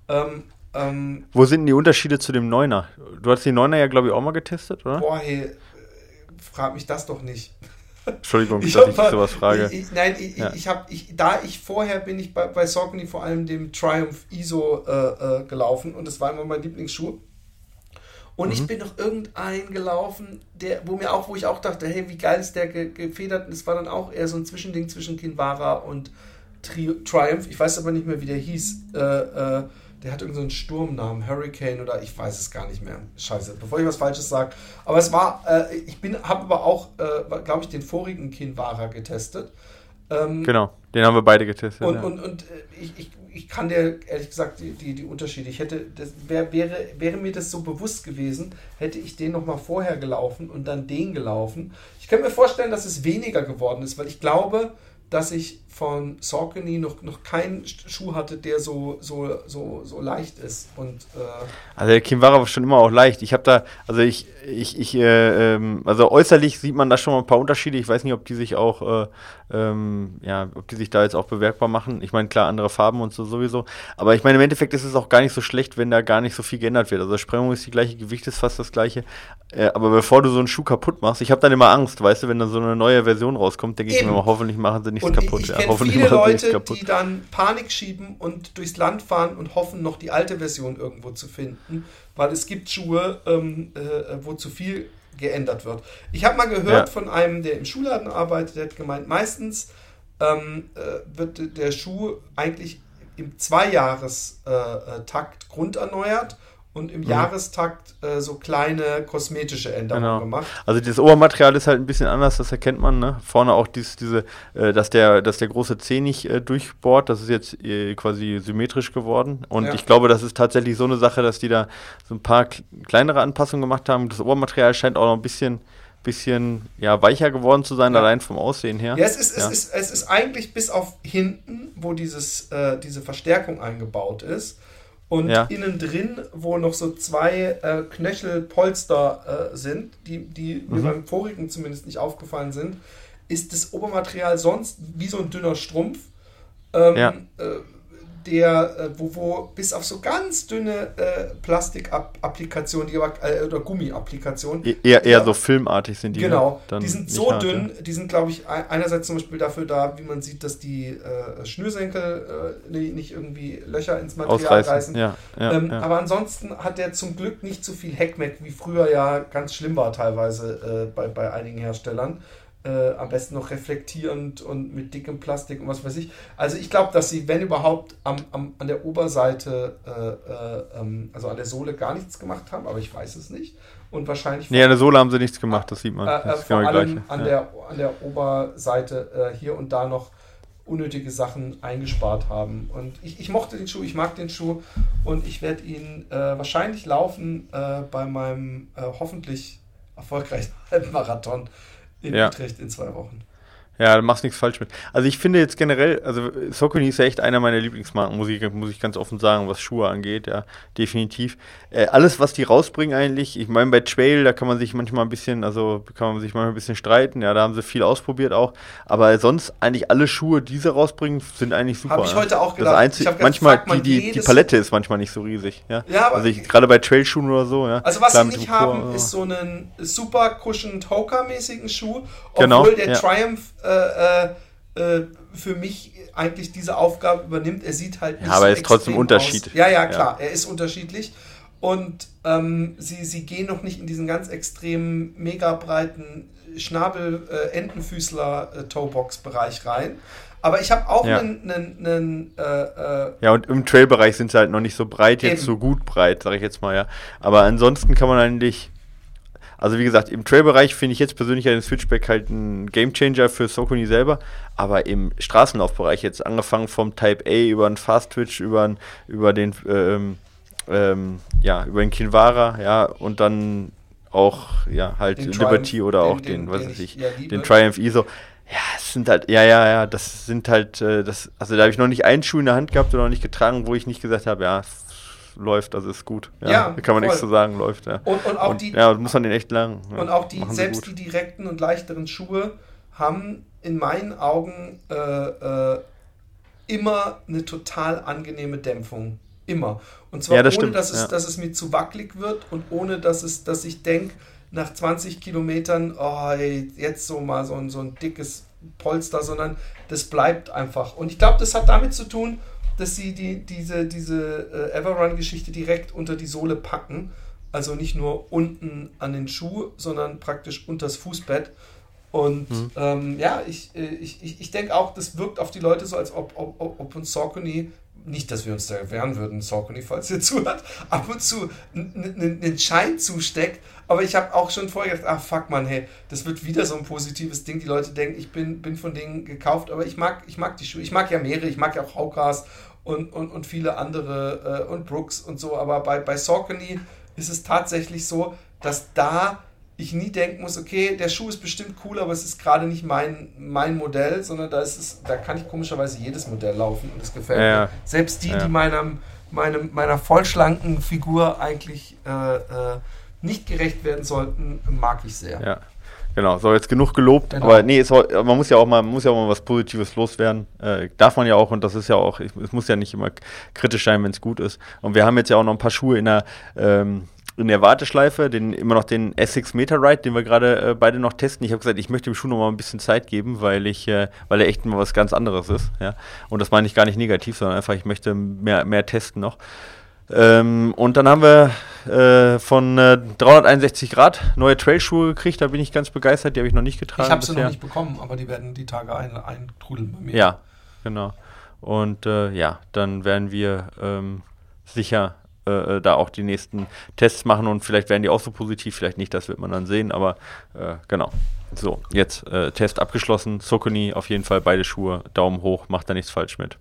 Ähm, ähm, Wo sind denn die Unterschiede zu dem Neuner? Du hast den Neuner ja, glaube ich, auch mal getestet, oder? boah, hey, frag mich das doch nicht. Entschuldigung, dass hab ich mal- sowas frage. Ich, ich, nein, ich, Ja. ich, ich habe, ich, da ich vorher bin ich bei, bei Saucony vor allem dem Triumph ISO äh, äh, gelaufen und das war immer mein Lieblingsschuh. Und Mhm. ich bin noch irgendeinen gelaufen, der, wo mir auch, wo ich auch dachte, hey, wie geil ist der ge gefedert? Und es war dann auch eher so ein Zwischending zwischen Kinvara und Tri Triumph. Ich weiß aber nicht mehr, wie der hieß. Äh, äh, der hat irgendeinen so Sturmnamen, Hurricane oder ich weiß es gar nicht mehr. Scheiße, bevor ich was Falsches sage. Aber es war, äh, ich bin, habe aber auch, äh, glaube ich, den vorigen Kinvara getestet. Ähm, Genau, den haben wir beide getestet. und, ja. und, und äh, ich, ich, ich kann dir ehrlich gesagt die, die, die Unterschiede. Ich hätte, das wär, wäre, wäre mir das so bewusst gewesen, hätte ich den nochmal vorher gelaufen und dann den gelaufen. Ich kann mir vorstellen, dass es weniger geworden ist, weil ich glaube, dass ich von Saucony noch, noch keinen Schuh hatte, der so, so, so, so leicht ist. Und äh, Also der Kinvara war schon immer auch leicht. Ich habe da, also ich, ich, ich, äh, ähm, also äußerlich sieht man da schon mal ein paar Unterschiede. Ich weiß nicht, ob die sich auch, äh, ähm, ja, ob die sich da jetzt auch bewerkbar machen. Ich meine, klar, andere Farben und so sowieso. Aber ich meine, im Endeffekt ist es auch gar nicht so schlecht, wenn da gar nicht so viel geändert wird. Also Sprengung ist die gleiche, Gewicht ist fast das gleiche. Äh, aber bevor du so einen Schuh kaputt machst, ich habe dann immer Angst, weißt du, wenn da so eine neue Version rauskommt, denke ich mir mal, hoffentlich machen sie nichts Und kaputt. ich, ich ja, kenne viele Leute, die dann Panik schieben und durchs Land fahren und hoffen, noch die alte Version irgendwo zu finden, weil es gibt Schuhe, ähm, äh, wo zu viel geändert wird. Ich habe mal gehört Ja. von einem, der im Schuhladen arbeitet, der hat gemeint, meistens ähm, äh, wird der Schuh eigentlich im Zweijahrestakt äh, äh, grunderneuert und im Jahrestakt äh, so kleine kosmetische Änderungen Genau. gemacht. Also das Obermaterial ist halt ein bisschen anders, das erkennt man, ne? Vorne auch dies, diese, äh, dass der, dass der große Zeh nicht äh, durchbohrt, das ist jetzt äh, quasi symmetrisch geworden. Und Ja. ich glaube, das ist tatsächlich so eine Sache, dass die da so ein paar kl- kleinere Anpassungen gemacht haben. Das Obermaterial scheint auch noch ein bisschen, bisschen ja, weicher geworden zu sein, Ja. allein vom Aussehen her. Ja, es ist, es, Ja. ist, es ist eigentlich bis auf hinten, wo dieses, äh, diese Verstärkung eingebaut ist. Und Ja. innen drin, wo noch so zwei äh, Knöchelpolster äh, sind, die, die mir Mhm. beim vorigen zumindest nicht aufgefallen sind, ist das Obermaterial sonst wie so ein dünner Strumpf. Ähm, Ja. äh, der, äh, wo, wo bis auf so ganz dünne äh, Plastikapplikationen, die aber, äh, oder Gummiapplikationen, E- Eher, eher Ja. so filmartig sind die. ne? Genau, Dann die sind so hart, dünn, Ja. die sind, glaube ich, ei- einerseits zum Beispiel dafür da, wie man sieht, dass die äh, Schnürsenkel äh, ni- nicht irgendwie Löcher ins Material Ausreißen. reißen. Ja, ähm. Aber ansonsten hat der zum Glück nicht so viel Heckmeck, wie früher ja ganz schlimm war teilweise äh, bei, bei einigen Herstellern. Äh, am besten noch reflektierend und mit dickem Plastik und was weiß ich. Also ich glaube, dass sie, wenn überhaupt, am, am, an der Oberseite, äh, äh, ähm, also an der Sohle gar nichts gemacht haben, aber ich weiß es nicht. Und wahrscheinlich Nee, an der Sohle haben sie nichts gemacht, das sieht man. äh, äh, Das ist vor genau allem an, ja. der, an der Oberseite äh, hier und da noch unnötige Sachen eingespart haben. Und ich, ich mochte den Schuh, ich mag den Schuh und ich werde ihn äh, wahrscheinlich laufen äh, bei meinem äh, hoffentlich erfolgreichen Halbmarathon in Ja. Utrecht in zwei Wochen. Ja, du machst nichts falsch mit. Also ich finde jetzt generell, also Saucony ist ja echt einer meiner Lieblingsmarken, muss ich, muss ich ganz offen sagen, was Schuhe angeht, ja, definitiv. Äh, alles, was die rausbringen eigentlich, ich meine, bei Trail, da kann man sich manchmal ein bisschen, also kann man sich manchmal ein bisschen streiten, ja, da haben sie viel ausprobiert auch, aber sonst eigentlich alle Schuhe, die sie rausbringen, sind eigentlich super. Hab ich ja. heute auch Das gedacht. Einzige, Ich hab gedacht, manchmal, fragt man die, die, die Palette ist manchmal nicht so riesig, ja. Ja, also ich, gerade bei Trailschuhen oder so, ja. Also was Klar, sie nicht haben, aber- ist so einen super cushioned Hoka-mäßigen Schuh, Genau, obwohl der ja. Triumph äh, äh, äh, für mich eigentlich diese Aufgabe übernimmt. Er sieht halt nicht aber er so ist trotzdem Unterschied. Aus. Ja, ja, Ja. klar, er ist unterschiedlich. Und ähm, sie, sie gehen noch nicht in diesen ganz extremen, mega breiten Schnabel-Entenfüßler-Toebox-Bereich rein. Aber ich habe auch Ja. einen, einen, einen äh, äh, Ja, und im Trail-Bereich sind sie halt noch nicht so breit, jetzt Eben. so gut breit, sage ich jetzt mal, ja. Aber ansonsten kann man eigentlich, also wie gesagt, im Trail-Bereich finde ich jetzt persönlich den Switchback halt ein Gamechanger für Sokuni selber, aber im Straßenlaufbereich jetzt angefangen vom Type A über den Fast Twitch, über, den- über den, ähm, ähm, ja, über den Kinvara, ja, und dann auch, ja, halt Den Liberty Triumph, oder auch den, den- was den weiß ich ja den Triumph ISO. Ja, es sind halt, ja, ja, ja, das sind halt, äh, das, also da habe ich noch nicht einen Schuh in der Hand gehabt oder noch nicht getragen, wo ich nicht gesagt habe, ja, läuft, also ist gut. Ja, Ja, kann man nichts voll. zu sagen, läuft, ja. und, und auch die, ja, muss man den echt lang. Und auch die, selbst die direkten und leichteren Schuhe haben in meinen Augen äh, äh, immer eine total angenehme Dämpfung. Immer. Und zwar Ja, das ohne, stimmt, dass, es, ja. dass es mir zu wackelig wird und ohne, dass, es, dass ich denke, nach 20 Kilometern, oh, ey, jetzt so mal so ein, so ein dickes Polster, sondern das bleibt einfach. Und ich glaube, das hat damit zu tun, dass sie die, diese, diese äh, Everrun-Geschichte direkt unter die Sohle packen. Also nicht nur unten an den Schuh, sondern praktisch unters Fußbett. Und Mhm. ähm, ja, ich, äh, ich, ich, ich denke auch, das wirkt auf die Leute so, als ob, ob, ob ob uns Saucony, nicht, dass wir uns da wehren würden, Saucony, falls ihr zuhört, ab und zu einen Schein zusteckt. Aber ich habe auch schon vorher gedacht, ah fuck man, hey, das wird wieder so ein positives Ding. Die Leute denken, ich bin, bin von denen gekauft, aber ich mag, ich mag die Schuhe. Ich mag ja mehrere, ich mag ja auch Haukas und, und, und viele andere äh, und Brooks und so. Aber bei, bei Saucony ist es tatsächlich so, dass da ich nie denken muss, okay, der Schuh ist bestimmt cool, aber es ist gerade nicht mein, mein Modell, sondern da ist es, da kann ich komischerweise jedes Modell laufen und es gefällt Ja, mir. Selbst die, Ja. die meinem, meinem, meiner vollschlanken Figur eigentlich äh, äh, nicht gerecht werden sollten, mag ich sehr. Ja. Genau, so jetzt genug gelobt, Genau. aber nee, es, man muss ja auch mal, muss ja auch mal was Positives loswerden. Äh, darf man ja auch und das ist ja auch, es muss ja nicht immer kritisch sein, wenn es gut ist. Und wir haben jetzt ja auch noch ein paar Schuhe in der ähm, in der Warteschleife, den, immer noch den Essex Meter Ride, den wir gerade äh, beide noch testen. Ich habe gesagt, ich möchte dem Schuh noch mal ein bisschen Zeit geben, weil ich, äh, weil er echt mal was ganz anderes ist. Ja? Und das meine ich gar nicht negativ, sondern einfach, ich möchte mehr, mehr testen noch. Ähm, und dann haben wir äh, von äh, 361 Grad neue Trailschuhe gekriegt. Da bin ich ganz begeistert. Die habe ich noch nicht getragen. Ich habe sie noch nicht bekommen, aber die werden die Tage ein, eintrudeln bei mir. Ja, genau. Und äh, ja, dann werden wir ähm, sicher äh, da auch die nächsten Tests machen und vielleicht werden die auch so positiv, vielleicht nicht, das wird man dann sehen, aber äh, genau. So, jetzt äh, Test abgeschlossen. Sokoni auf jeden Fall beide Schuhe, Daumen hoch, macht da nichts falsch mit.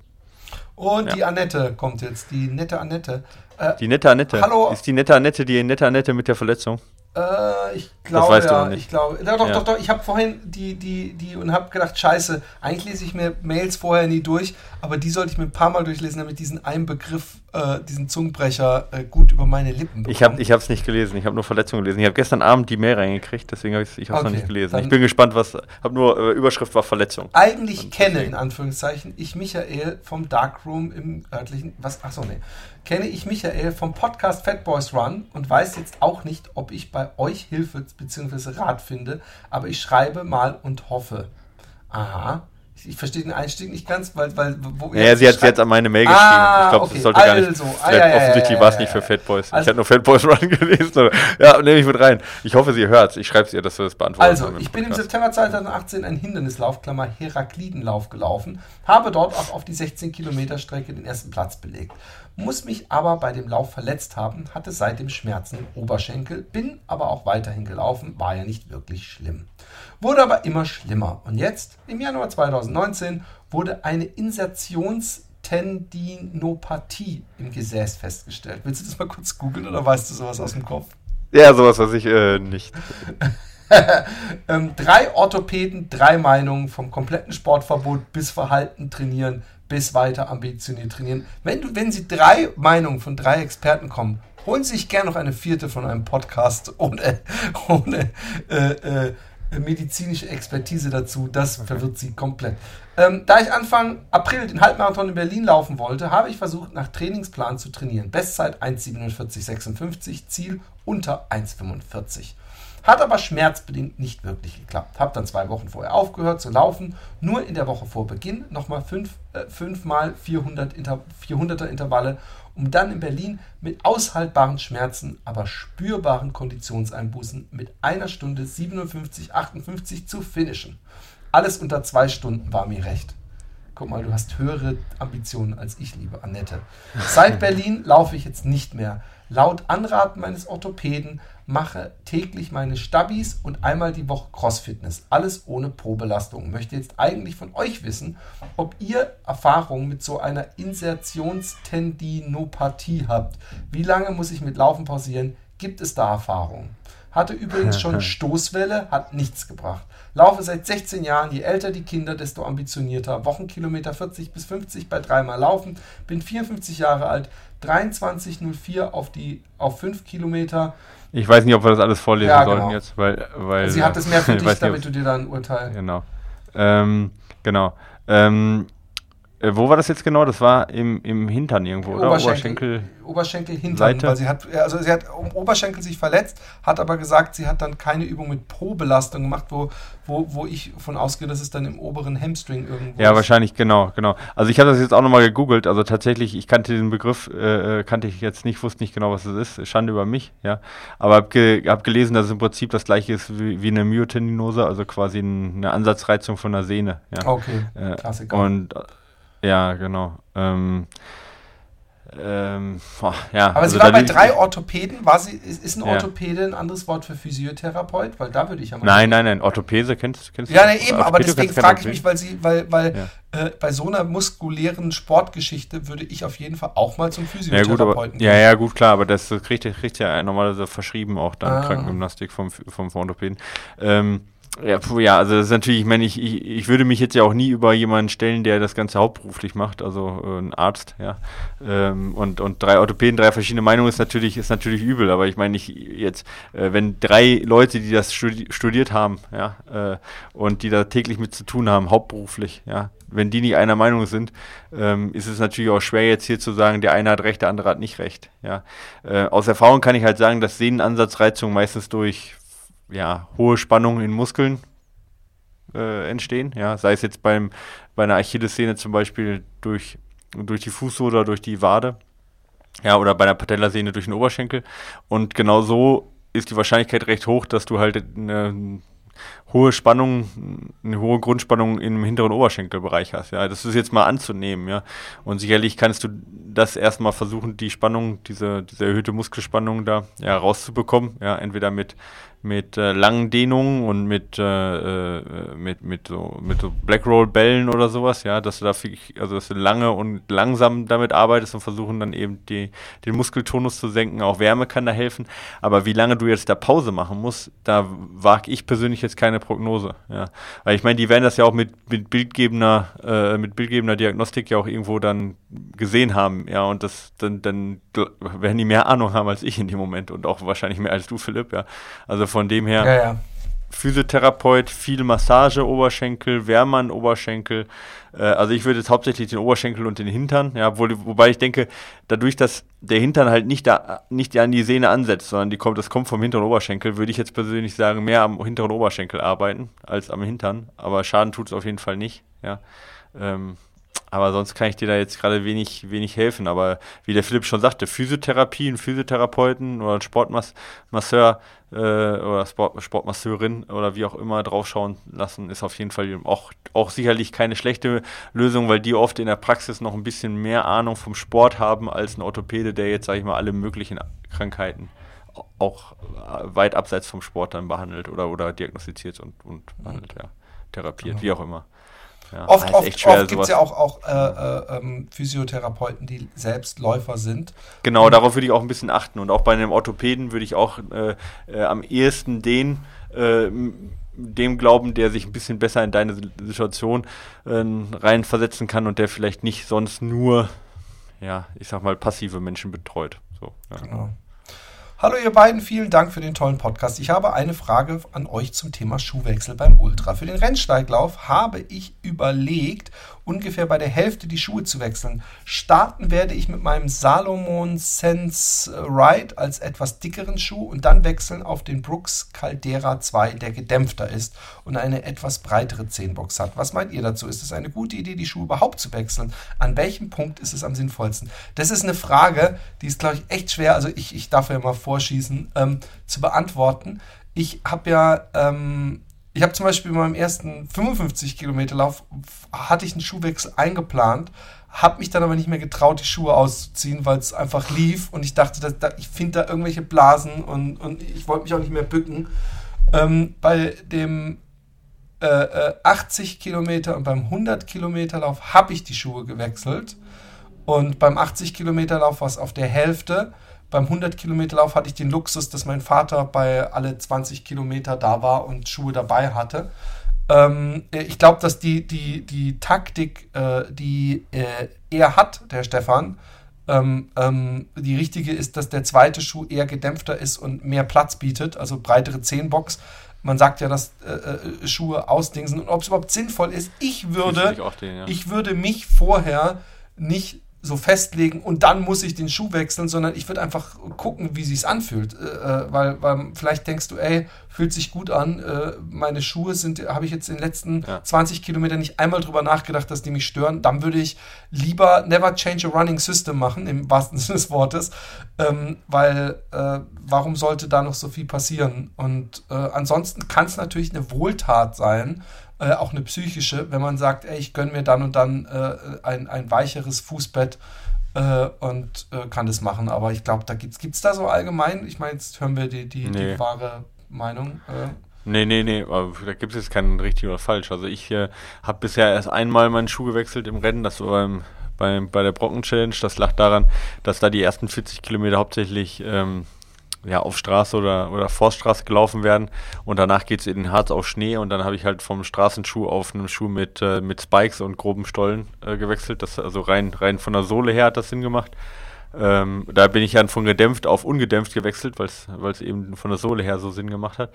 Und Ja. die Annette kommt jetzt, die nette Annette. Äh, Die nette Annette. Hallo. Ist die nette Annette die nette Annette mit der Verletzung? Äh, ich glaube, weißt du ja, noch nicht. ich glaube, doch, doch, Ja. doch, doch, ich habe vorhin die, die, die und habe gedacht, scheiße, eigentlich lese ich mir Mails vorher nie durch, aber die sollte ich mir ein paar Mal durchlesen, damit ich diesen einen Begriff, äh, diesen Zungenbrecher äh, gut über meine Lippen Ich habe ich es nicht gelesen, ich habe nur Verletzungen gelesen. Ich habe gestern Abend die Mail reingekriegt, deswegen habe ich es noch Okay, nicht gelesen. Ich bin gespannt, was. Habe nur äh, Überschrift war Verletzung. eigentlich Und kenne, deswegen- in Anführungszeichen, ich Michael vom Darkroom im örtlichen, was, achso, nee, kenne ich Michael vom Podcast Fat Boys Run und weiß jetzt auch nicht, ob ich bei euch Hilfe bzw. Rat finde, aber ich schreibe mal und hoffe. Aha. Ich, verstehe den Einstieg nicht ganz, weil, weil, wo Ja, sie hat schreibt- jetzt an meine Mail Ah, geschrieben. Ich glaube, okay. das sollte gar nicht. Also, ah, ja, ja, offensichtlich ja, war es nicht für Fat Boys. Also- ich habe nur Fat Boys Run gelesen. Oder, ja, nehme ich mit rein. Ich hoffe, sie hört Ich schreibe es ihr, dass wir das beantworten. Also, ich bin im. September 2018 einen Hindernislauf, Klammer Heraklidenlauf gelaufen, habe dort auch auf die 16 Kilometer Strecke den ersten Platz belegt, muss mich aber bei dem Lauf verletzt haben, hatte seitdem Schmerzen im Oberschenkel, bin aber auch weiterhin gelaufen, war ja nicht wirklich schlimm. Wurde aber immer schlimmer und jetzt, im Januar 2019, wurde eine Insertionstendinopathie im Gesäß festgestellt. Willst du das mal kurz googeln oder weißt du sowas aus dem Kopf? Ja, sowas weiß ich äh, nicht. Ähm, drei Orthopäden, drei Meinungen vom kompletten Sportverbot bis Verhalten trainieren, bis weiter ambitioniert trainieren. Wenn, du, wenn Sie drei Meinungen von drei Experten kommen, holen Sie sich gerne noch eine vierte von einem Podcast ohne, ohne äh, äh, medizinische Expertise dazu. Das verwirrt Sie komplett. Ähm, da ich Anfang April den Halbmarathon in Berlin laufen wollte, habe ich versucht, nach Trainingsplan zu trainieren. Bestzeit 1,47,56, Ziel unter 1,45. Hat aber schmerzbedingt nicht wirklich geklappt. Hab dann zwei Wochen vorher aufgehört zu laufen, nur in der Woche vor Beginn nochmal fünf, äh, fünfmal 400 Inter 400er Intervalle, um dann in Berlin mit aushaltbaren Schmerzen, aber spürbaren Konditionseinbußen mit einer Stunde 57, 58 zu finishen. Alles unter zwei Stunden war mir recht. Guck mal, du hast höhere Ambitionen als ich, liebe Annette. Seit Berlin laufe ich jetzt nicht mehr. Laut Anraten meines Orthopäden mache täglich meine Stabis und einmal die Woche Crossfitness. Alles ohne Probelastung. Möchte jetzt eigentlich von euch wissen, ob ihr Erfahrungen mit so einer Insertionstendinopathie habt. Wie lange muss ich mit Laufen pausieren? Gibt es da Erfahrungen? Hatte übrigens schon Stoßwelle, hat nichts gebracht. Laufe seit 16 Jahren, je älter die Kinder, desto ambitionierter. Wochenkilometer 40 bis 50 bei dreimal Laufen. Bin 54 Jahre alt, 23,04 auf die auf 5 Kilometer. Ich weiß nicht, ob wir das alles vorlesen Ja, sollten genau. jetzt, weil, weil Sie hat es mehr für ich dich, damit du dir da ein Urteil. Genau. Ähm, genau. Ähm, äh, wo war das jetzt genau? Das war im, im Hintern irgendwo, oder? Oberschenkel, Oberschenkel Hintern, Seite? weil sie hat, also sie hat um Oberschenkel sich verletzt, hat aber gesagt, sie hat dann keine Übung mit Pro-Belastung gemacht, wo, wo, wo ich von ausgehe, dass es dann im oberen Hamstring irgendwo Ja, ist. wahrscheinlich, genau, genau. Also ich habe das jetzt auch nochmal gegoogelt. Also tatsächlich, ich kannte den Begriff, äh, äh, kannte ich jetzt nicht, wusste nicht genau, was es ist. Schande über mich, ja. Aber habe ge hab gelesen, dass es im Prinzip das gleiche ist wie, wie eine Myotendinose, also quasi ein, eine Ansatzreizung von der Sehne. Ja. Okay, Äh, Klassiker. Und äh, ja, genau. Ähm, ähm, boah, ja, aber also sie war bei drei Orthopäden. War sie, ist, ist ein Ja. Orthopäde ein anderes Wort für Physiotherapeut? Weil da würde ich ja mal. Nein, nein, nein, Orthopäse kennst, kennst Ja, du? nee, eben, Orthopäde aber deswegen frage ich Orthopäde? mich, weil sie, weil, weil äh, bei so einer muskulären Sportgeschichte würde ich auf jeden Fall auch mal zum Ja Physiotherapeuten aber, ja, ja, gut, klar, aber das kriegt, kriegt ja normalerweise verschrieben auch dann Ah. Krankengymnastik vom, vom, vom Orthopäden. Ähm, ja, puh, ja, also das ist natürlich, ich meine, ich, ich, ich würde mich jetzt ja auch nie über jemanden stellen, der das Ganze hauptberuflich macht, also äh, ein Arzt, ja. Ähm, und, und drei Orthopäden, drei verschiedene Meinungen ist natürlich, ist natürlich übel, aber ich meine, ich jetzt, äh, wenn drei Leute, die das studi studiert haben, ja, äh, und die da täglich mit zu tun haben, hauptberuflich, ja, wenn die nicht einer Meinung sind, ähm, ist es natürlich auch schwer jetzt hier zu sagen, der eine hat recht, der andere hat nicht recht. Ja. Äh, aus Erfahrung kann ich halt sagen, dass Sehnenansatzreizungen meistens durch ja, hohe Spannungen in Muskeln äh, entstehen. Ja. Sei es jetzt beim, bei einer Achillessehne zum Beispiel durch, durch die Fußsohle oder durch die Wade. Ja, oder bei einer Patellasehne durch den Oberschenkel. Und genau so ist die Wahrscheinlichkeit recht hoch, dass du halt eine hohe Spannung, eine hohe Grundspannung im hinteren Oberschenkelbereich hast. Ja, das ist jetzt mal anzunehmen, ja. Und sicherlich kannst du das erstmal versuchen, die Spannung, diese, diese erhöhte Muskelspannung da ja, rauszubekommen. Ja, entweder mit, mit äh, langen Dehnungen und mit, äh, äh, mit, mit so, mit so Blackroll-Bällen oder sowas, ja, dass du da also dass du lange und langsam damit arbeitest und versuchen dann eben die, den Muskeltonus zu senken. Auch Wärme kann da helfen. Aber wie lange du jetzt da Pause machen musst, da wage ich persönlich jetzt keine Prognose. Ja. Weil ich meine, die werden das ja auch mit, mit bildgebender, äh, mit bildgebender Diagnostik ja auch irgendwo dann gesehen haben, ja, und das dann, dann werden die mehr Ahnung haben als ich in dem Moment und auch wahrscheinlich mehr als du, Philipp, ja. Also von dem her, Ja, ja. Physiotherapeut, viel Massage, Oberschenkel, Wärme an Oberschenkel. Äh, also ich würde jetzt hauptsächlich den Oberschenkel und den Hintern, ja, obwohl, wobei ich denke, dadurch, dass der Hintern halt nicht da, nicht an die Sehne ansetzt, sondern die kommt, das kommt vom hinteren Oberschenkel, würde ich jetzt persönlich sagen, mehr am hinteren Oberschenkel arbeiten als am Hintern. Aber Schaden tut es auf jeden Fall nicht, ja. Ähm, aber sonst kann ich dir da jetzt gerade wenig, wenig helfen. Aber wie der Philipp schon sagte, Physiotherapie, einen Physiotherapeuten oder einen Sportmasseur äh, oder Sport, Sportmasseurin oder wie auch immer draufschauen lassen, ist auf jeden Fall auch, auch sicherlich keine schlechte Lösung, weil die oft in der Praxis noch ein bisschen mehr Ahnung vom Sport haben als ein Orthopäde, der jetzt, sage ich mal, alle möglichen Krankheiten auch äh, weit abseits vom Sport dann behandelt oder, oder diagnostiziert und, und behandelt, ja. Therapiert, Genau. wie auch immer. Ja, Oft, oft, schwer, oft gibt es ja auch, auch äh, äh, ähm, Physiotherapeuten, die selbst Läufer sind. Genau, darauf würde ich auch ein bisschen achten. Und auch bei einem Orthopäden würde ich auch äh, äh, am ehesten den, äh, m- dem glauben, der sich ein bisschen besser in deine Situation äh, reinversetzen kann und der vielleicht nicht sonst nur, ja, ich sag mal, passive Menschen betreut. So, ja. Genau. Hallo ihr beiden, vielen Dank für den tollen Podcast. Ich habe eine Frage an euch zum Thema Schuhwechsel beim Ultra. Für den Rennsteiglauf habe ich überlegt, ungefähr bei der Hälfte die Schuhe zu wechseln. Starten werde ich mit meinem Salomon Sense Ride als etwas dickeren Schuh und dann wechseln auf den Brooks Caldera 2, der gedämpfter ist und eine etwas breitere Zehenbox hat. Was meint ihr dazu? Ist es eine gute Idee, die Schuhe überhaupt zu wechseln? An welchem Punkt ist es am sinnvollsten? Das ist eine Frage, die ist, glaube ich, echt schwer. Also ich, ich darf ja mal vorschießen, ähm, zu beantworten. Ich habe ja ähm, ich habe zum Beispiel bei meinem ersten 55 Kilometer Lauf hatte ich einen Schuhwechsel eingeplant, habe mich dann aber nicht mehr getraut, die Schuhe auszuziehen, weil es einfach lief und ich dachte, dass, da, ich finde da irgendwelche Blasen und, und ich wollte mich auch nicht mehr bücken. Ähm, bei dem äh, äh, 80 Kilometer und beim 100 Kilometer Lauf habe ich die Schuhe gewechselt und beim 80 Kilometer Lauf war es auf der Hälfte beim 100-Kilometer-Lauf hatte ich den Luxus, dass mein Vater bei alle 20 Kilometer da war und Schuhe dabei hatte. Ähm, ich glaube, dass die, die, die Taktik, äh, die äh, er hat, der Stefan, ähm, ähm, die richtige ist, dass der zweite Schuh eher gedämpfter ist und mehr Platz bietet, also breitere Zehenbox. Man sagt ja, dass äh, äh Schuhe ausdingsen und ob es überhaupt sinnvoll ist. Ich würde, ich, den, ja. ich würde mich vorher nicht so festlegen und dann muss ich den Schuh wechseln, sondern ich würde einfach gucken, wie sich's anfühlt, äh, äh, weil, weil vielleicht denkst du, ey, fühlt sich gut an, äh, meine Schuhe sind, habe ich jetzt in den letzten ja. 20 Kilometern nicht einmal drüber nachgedacht, dass die mich stören, dann würde ich lieber never change a running system machen, im wahrsten Sinne des Wortes, ähm, weil äh, warum sollte da noch so viel passieren? Und äh, ansonsten kann es natürlich eine Wohltat sein, äh, auch eine psychische, wenn man sagt, ey, ich gönne mir dann und dann äh, ein, ein weicheres Fußbett äh, und äh, kann das machen. Aber ich glaube, da gibt es da so allgemein, ich meine, jetzt hören wir die, die, nee. die wahre Meinung. Äh. Nee, nee, nee, aber da gibt es jetzt keinen richtig oder falsch. Also ich habe bisher erst einmal meinen Schuh gewechselt im Rennen, das war beim, beim, bei der Brocken Challenge. Das lag daran, dass da die ersten 40 Kilometer hauptsächlich ähm, ja, auf Straße oder, oder Forststraße gelaufen werden und danach geht es in den Harz auf Schnee und dann habe ich halt vom Straßenschuh auf einen Schuh mit, äh, mit Spikes und groben Stollen äh, gewechselt. Das, also rein, rein von der Sohle her hat das Sinn gemacht. Ähm, da bin ich dann von gedämpft auf ungedämpft gewechselt, weil es eben von der Sohle her so Sinn gemacht hat.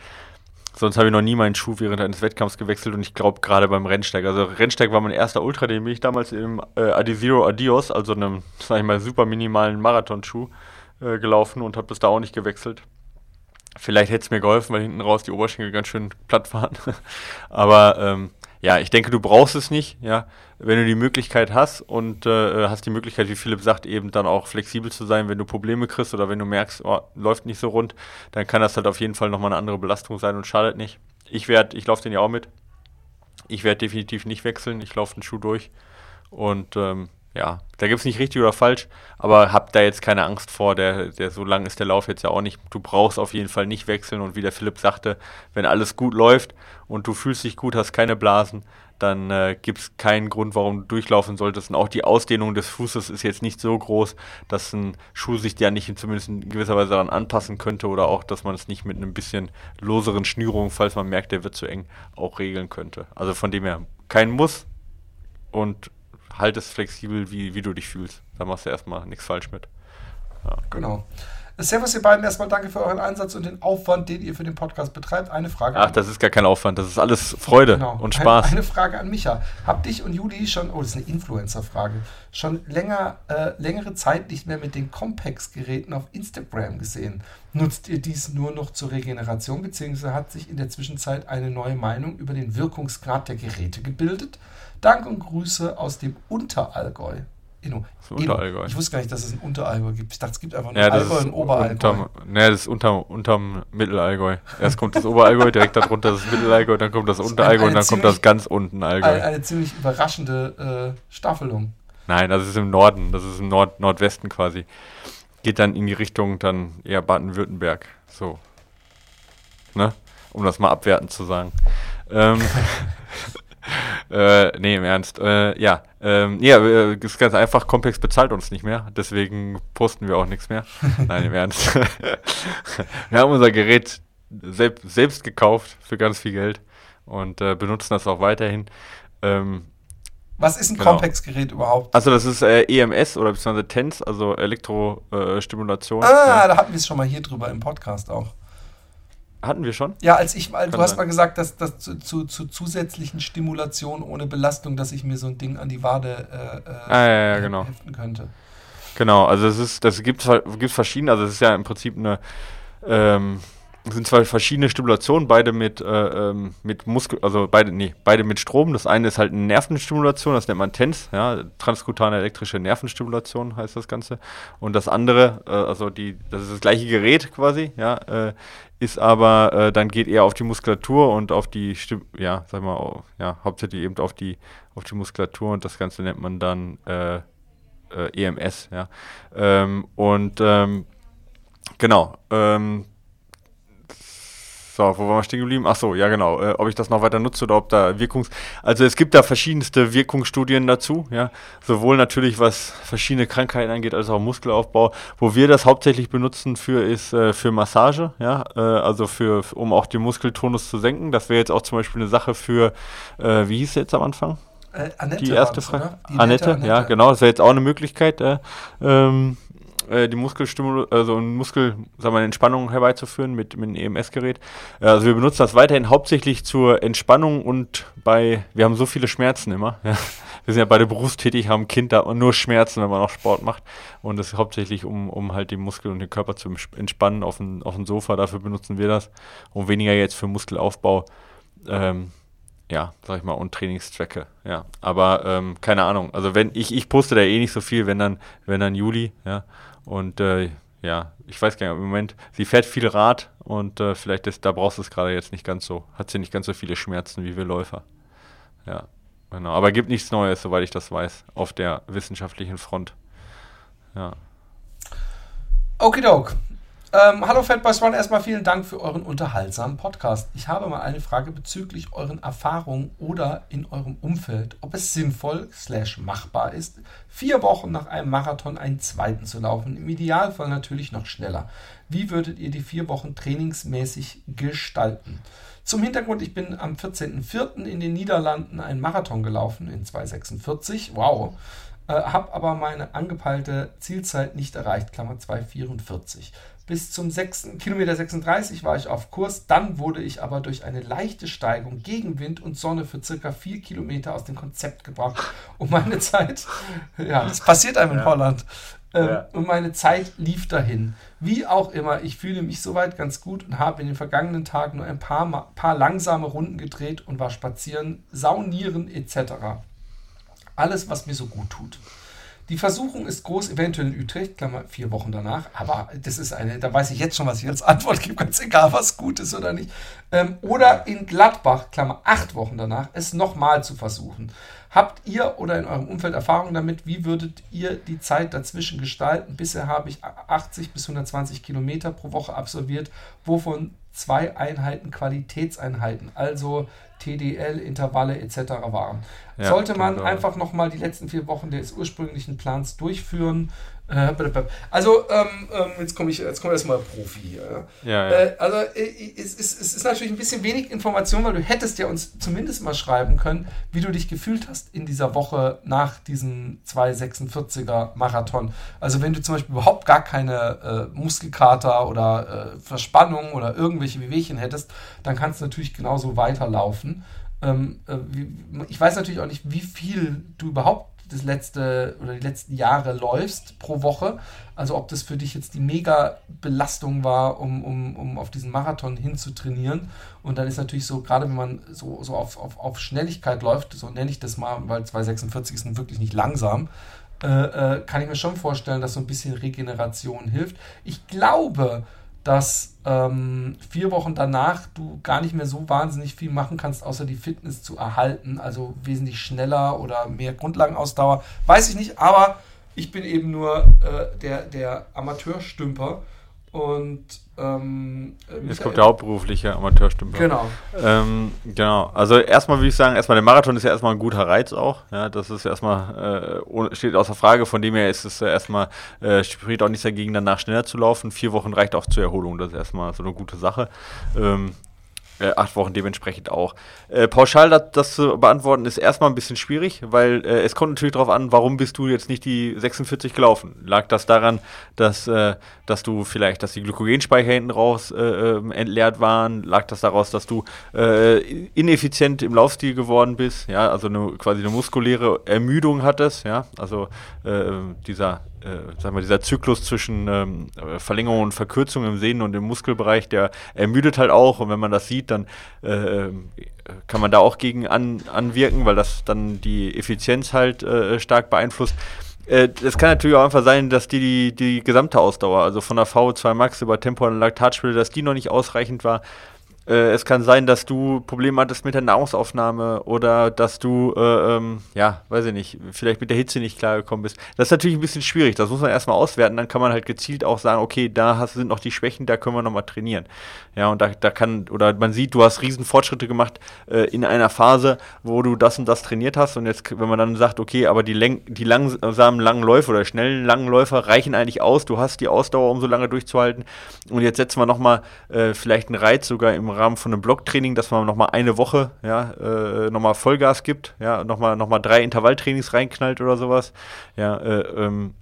Sonst habe ich noch nie meinen Schuh während eines Wettkampfs gewechselt und ich glaube gerade beim Rennsteig. Also Rennsteig war mein erster Ultra, den bin ich damals im äh, Adizero Adios, also einem, sag ich mal, super minimalen Marathonschuh, äh, gelaufen und habe das da auch nicht gewechselt. Vielleicht hätte es mir geholfen, weil hinten raus die Oberschenkel ganz schön platt waren. Aber ähm, ja, ich denke, du brauchst es nicht, ja. Wenn du die Möglichkeit hast und äh, hast die Möglichkeit, wie Philipp sagt, eben dann auch flexibel zu sein, wenn du Probleme kriegst oder wenn du merkst, oh, läuft nicht so rund, dann kann das halt auf jeden Fall nochmal eine andere Belastung sein und schadet nicht. Ich werde, ich laufe den ja auch mit. Ich werde definitiv nicht wechseln, ich laufe den Schuh durch. Und ähm, ja, da gibt es nicht richtig oder falsch, aber hab da jetzt keine Angst vor, der, der so lang ist der Lauf jetzt ja auch nicht. Du brauchst auf jeden Fall nicht wechseln und wie der Philipp sagte, wenn alles gut läuft und du fühlst dich gut, hast keine Blasen, dann äh, gibt es keinen Grund, warum du durchlaufen solltest. Und auch die Ausdehnung des Fußes ist jetzt nicht so groß, dass ein Schuh sich ja nicht in, zumindest in gewisser Weise daran anpassen könnte oder auch, dass man es nicht mit einem bisschen loseren Schnürungen, falls man merkt, der wird zu eng, auch regeln könnte. Also von dem her kein Muss und halt es flexibel, wie, wie du dich fühlst. Da machst du erstmal nichts falsch mit. Ja. Genau. Servus, ihr beiden. Erstmal danke für euren Einsatz und den Aufwand, den ihr für den Podcast betreibt. Eine Frage. Ach, das ist gar kein Aufwand. Das ist alles Freude genau. und Spaß. Eine, eine, Frage an Micha. Habt dich und Juli schon, oh, das ist eine Influencer-Frage, schon länger, äh, längere Zeit nicht mehr mit den Compex-Geräten auf Instagram gesehen? Nutzt ihr dies nur noch zur Regeneration, beziehungsweise hat sich in der Zwischenzeit eine neue Meinung über den Wirkungsgrad der Geräte gebildet? Dank und Grüße aus dem Unterallgäu. Inno. Unterallgäu. Ich wusste gar nicht, dass es ein Unterallgäu gibt. Ich dachte, es gibt einfach nur ja, Allgäu und Oberallgäu. Unterm, ne, das ist unter, unterm Mittelallgäu. Erst kommt das Oberallgäu, direkt darunter das Mittelallgäu, dann kommt das, das Unterallgäu und dann ziemlich, kommt das ganz unten Allgäu. Eine, eine ziemlich überraschende äh, Staffelung. Nein, das ist im Norden, das ist im Nord Nordwesten quasi. Geht dann in die Richtung dann eher Baden-Württemberg. So. Ne? Um das mal abwertend zu sagen. Ähm, äh, nee, im Ernst. Äh, ja, ähm, ja, äh, ist ganz einfach, Complex bezahlt uns nicht mehr, deswegen posten wir auch nichts mehr. Nein, im Ernst. wir haben unser Gerät selb selbst gekauft für ganz viel Geld und äh, benutzen das auch weiterhin. Ähm, was ist ein genau. Compex-Gerät überhaupt? Also das ist äh, EMS oder beziehungsweise TENS, also Elektrostimulation. ah, ja. da hatten wir es schon mal hier drüber im Podcast auch. Hatten wir schon? Ja, als ich mal, du hast mal gesagt, dass das zu, zu, zu zusätzlichen Stimulation ohne Belastung, dass ich mir so ein Ding an die Wade äh, äh, Ah, ja, ja, genau. heften könnte. Genau, also es ist, das gibt es verschiedene, also es ist ja im Prinzip eine, ähm, es sind zwei verschiedene Stimulationen, beide mit, äh, ähm, mit Muskel, also beide, nee, beide mit Strom. Das eine ist halt eine Nervenstimulation, das nennt man TENS, ja, transkutane elektrische Nervenstimulation heißt das Ganze. Und das andere, äh, also die, das ist das gleiche Gerät quasi, ja, äh, ist aber, äh, dann geht eher auf die Muskulatur und auf die, Stim ja, sag mal, au- ja, hauptsächlich eben auf die, auf die Muskulatur und das Ganze nennt man dann, äh, äh, EMS, ja. Ähm, und ähm, genau, ähm, so, wo waren wir stehen geblieben? Ach so, ja genau, äh, ob ich das noch weiter nutze oder ob da Wirkungs... Also es gibt da verschiedenste Wirkungsstudien dazu, ja, sowohl natürlich was verschiedene Krankheiten angeht, als auch Muskelaufbau. Wo wir das hauptsächlich benutzen für ist äh, für Massage, ja, äh, also für, um auch den Muskeltonus zu senken. Das wäre jetzt auch zum Beispiel eine Sache für, äh, wie hieß es jetzt am Anfang? Äh, Annette Die erste Frage. Annette, nette ja, genau. Das wäre jetzt auch eine Möglichkeit, äh, ähm, äh, die Muskelstimul also Muskel, sagen wir, Entspannung herbeizuführen mit, mit einem EMS-Gerät. Äh, also wir benutzen das weiterhin hauptsächlich zur Entspannung und bei, wir haben so viele Schmerzen immer. Wir sind ja beide berufstätig, haben Kinder und nur Schmerzen, wenn man auch Sport macht. Und das ist hauptsächlich, um, um halt den Muskel und den Körper zu entspannen auf dem, auf dem Sofa. Dafür benutzen wir das. Und weniger jetzt für Muskelaufbau. Ähm, ja, sag ich mal, und Trainingszwecke, ja. Aber ähm, keine Ahnung. Also wenn ich, ich poste da eh nicht so viel, wenn dann, wenn dann Juli, ja. Und äh, ja, ich weiß gar nicht, im Moment, sie fährt viel Rad und äh, vielleicht ist, da brauchst du es gerade jetzt nicht ganz so, hat sie nicht ganz so viele Schmerzen wie wir Läufer. Ja, genau. Aber gibt nichts Neues, soweit ich das weiß, auf der wissenschaftlichen Front. Ja. Okidok. Ähm, hallo Fatboys One, erstmal vielen Dank für euren unterhaltsamen Podcast. Ich habe mal eine Frage bezüglich euren Erfahrungen oder in eurem Umfeld, ob es sinnvoll slash machbar ist, vier Wochen nach einem Marathon einen zweiten zu laufen. Im Idealfall natürlich noch schneller. Wie würdet ihr die vier Wochen trainingsmäßig gestalten? Zum Hintergrund, ich bin am 14.04. in den Niederlanden einen Marathon gelaufen in 2,46. Wow. Äh, habe aber meine angepeilte Zielzeit nicht erreicht, Klammer 2,44. Bis zum 6. Kilometer 36 war ich auf Kurs, dann wurde ich aber durch eine leichte Steigung gegen Wind und Sonne für circa 4 Kilometer aus dem Konzept gebracht. Und meine Zeit, ja, das passiert einem in Holland. Ähm, Ja. Und meine Zeit lief dahin. Wie auch immer, ich fühle mich soweit ganz gut und habe in den vergangenen Tagen nur ein paar, Ma- paar langsame Runden gedreht und war spazieren, saunieren etc. Alles, was mir so gut tut. Die Versuchung ist groß, eventuell in Utrecht, Klammer, vier Wochen danach, aber das ist eine, da weiß ich jetzt schon, was ich als Antwort gebe, ganz egal, was gut ist oder nicht. Ähm, oder in Gladbach, Klammer, acht Wochen danach, es nochmal zu versuchen. Habt ihr oder in eurem Umfeld Erfahrung damit? Wie würdet ihr die Zeit dazwischen gestalten? Bisher habe ich 80 bis 120 Kilometer pro Woche absolviert, wovon zwei Einheiten Qualitätseinheiten, also TDL, Intervalle etc. waren. Ja, Sollte man genau. einfach nochmal die letzten vier Wochen des ursprünglichen Plans durchführen? Äh, Also, ähm, ähm, jetzt komme ich, jetzt komme erstmal Profi hier. Ja, ja. Äh, also, äh, es, es, es ist natürlich ein bisschen wenig Information, weil du hättest ja uns zumindest mal schreiben können, wie du dich gefühlt hast in dieser Woche nach diesem 246er Marathon. Also, wenn du zum Beispiel überhaupt gar keine äh, Muskelkater oder Verspannung oder irgendwelche Wehwehchen hättest, dann kannst du natürlich genauso weiterlaufen. Ähm, äh, ich weiß natürlich auch nicht, wie viel du überhaupt das letzte oder die letzten Jahre läufst pro Woche. Also ob das für dich jetzt die mega Belastung war, um, um, um auf diesen Marathon hinzutrainieren. Und dann ist natürlich so, gerade wenn man so, so auf, auf, auf Schnelligkeit läuft, so nenne ich das mal, weil 246 ist nun wirklich nicht langsam, äh, äh, kann ich mir schon vorstellen, dass so ein bisschen Regeneration hilft. Ich glaube, dass ähm, vier Wochen danach du gar nicht mehr so wahnsinnig viel machen kannst, außer die Fitness zu erhalten, also wesentlich schneller oder mehr Grundlagenausdauer. Weiß ich nicht, aber ich bin eben nur äh, der, der Amateurstümper und ähm, äh, Jetzt kommt der hauptberufliche Amateurstümper. Genau. Ähm, genau. Also erstmal würde ich sagen, erstmal der Marathon ist ja erstmal ein guter Reiz auch. Ja, das ist erstmal, äh, steht außer Frage. Von dem her ist es erstmal, äh, spricht auch nichts dagegen, danach schneller zu laufen. Vier Wochen reicht auch zur Erholung. Das ist erstmal so eine gute Sache. Ähm, Äh, acht Wochen dementsprechend auch. Äh, pauschal das, das, zu beantworten ist erstmal ein bisschen schwierig, weil äh, es kommt natürlich darauf an, warum bist du jetzt nicht die 46 gelaufen? Lag das daran, dass, äh, dass du vielleicht, dass die Glykogenspeicher hinten raus äh, ähm, entleert waren? Lag das daraus, dass du äh, ineffizient im Laufstil geworden bist? Ja, also eine, quasi eine muskuläre Ermüdung hattest, ja, also dieser äh, sag mal, dieser Zyklus zwischen ähm, Verlängerung und Verkürzung im Sehnen- und im Muskelbereich, der ermüdet halt auch. Und wenn man das sieht, dann äh, kann man da auch gegen an, anwirken, weil das dann die Effizienz halt äh, stark beeinflusst. Äh, es kann natürlich auch einfach sein, dass die, die, die gesamte Ausdauer, also von der VO2 Max über Tempo und Laktatspiele, dass die noch nicht ausreichend war. Äh, es kann sein, dass du Probleme hattest mit der Nahrungsaufnahme oder dass du, äh, ähm, ja, weiß ich nicht, vielleicht mit der Hitze nicht klargekommen bist. Das ist natürlich ein bisschen schwierig. Das muss man erstmal auswerten. Dann kann man halt gezielt auch sagen, okay, da hast, sind noch die Schwächen, da können wir nochmal trainieren. Ja, und da, da kann, oder man sieht, du hast riesen Fortschritte gemacht äh, in einer Phase, wo du das und das trainiert hast. Und jetzt, wenn man dann sagt, okay, aber die, Läng die langsamen langen Läufe oder schnellen langen Läufer reichen eigentlich aus, du hast die Ausdauer, um so lange durchzuhalten. Und jetzt setzen wir nochmal äh, vielleicht einen Reiz sogar im Rahmen von einem Blocktraining, dass man nochmal eine Woche, ja, äh, nochmal Vollgas gibt, ja, nochmal noch mal drei Intervalltrainings reinknallt oder sowas. Ja, äh, ähm,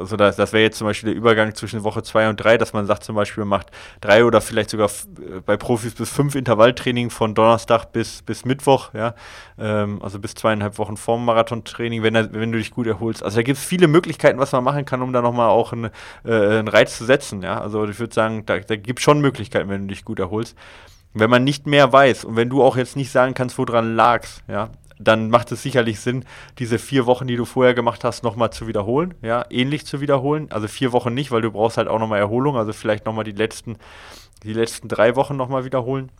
also das, das wäre jetzt zum Beispiel der Übergang zwischen Woche 2 und 3, dass man sagt zum Beispiel, macht drei oder vielleicht sogar äh, bei Profis bis fünf Intervalltraining von Donnerstag bis, bis Mittwoch, ja, ähm, also bis zweieinhalb Wochen vorm Marathontraining, wenn, wenn du dich gut erholst. Also da gibt es viele Möglichkeiten, was man machen kann, um da nochmal auch einen, äh, einen Reiz zu setzen, ja, also ich würde sagen, da, da gibt es schon Möglichkeiten, wenn du dich gut erholst. Wenn man nicht mehr weiß und wenn du auch jetzt nicht sagen kannst, woran lag's, ja, dann macht es sicherlich Sinn, diese vier Wochen, die du vorher gemacht hast, nochmal zu wiederholen, ja, ähnlich zu wiederholen. Also vier Wochen nicht, weil du brauchst halt auch nochmal Erholung, also vielleicht nochmal die letzten, die letzten drei Wochen nochmal wiederholen.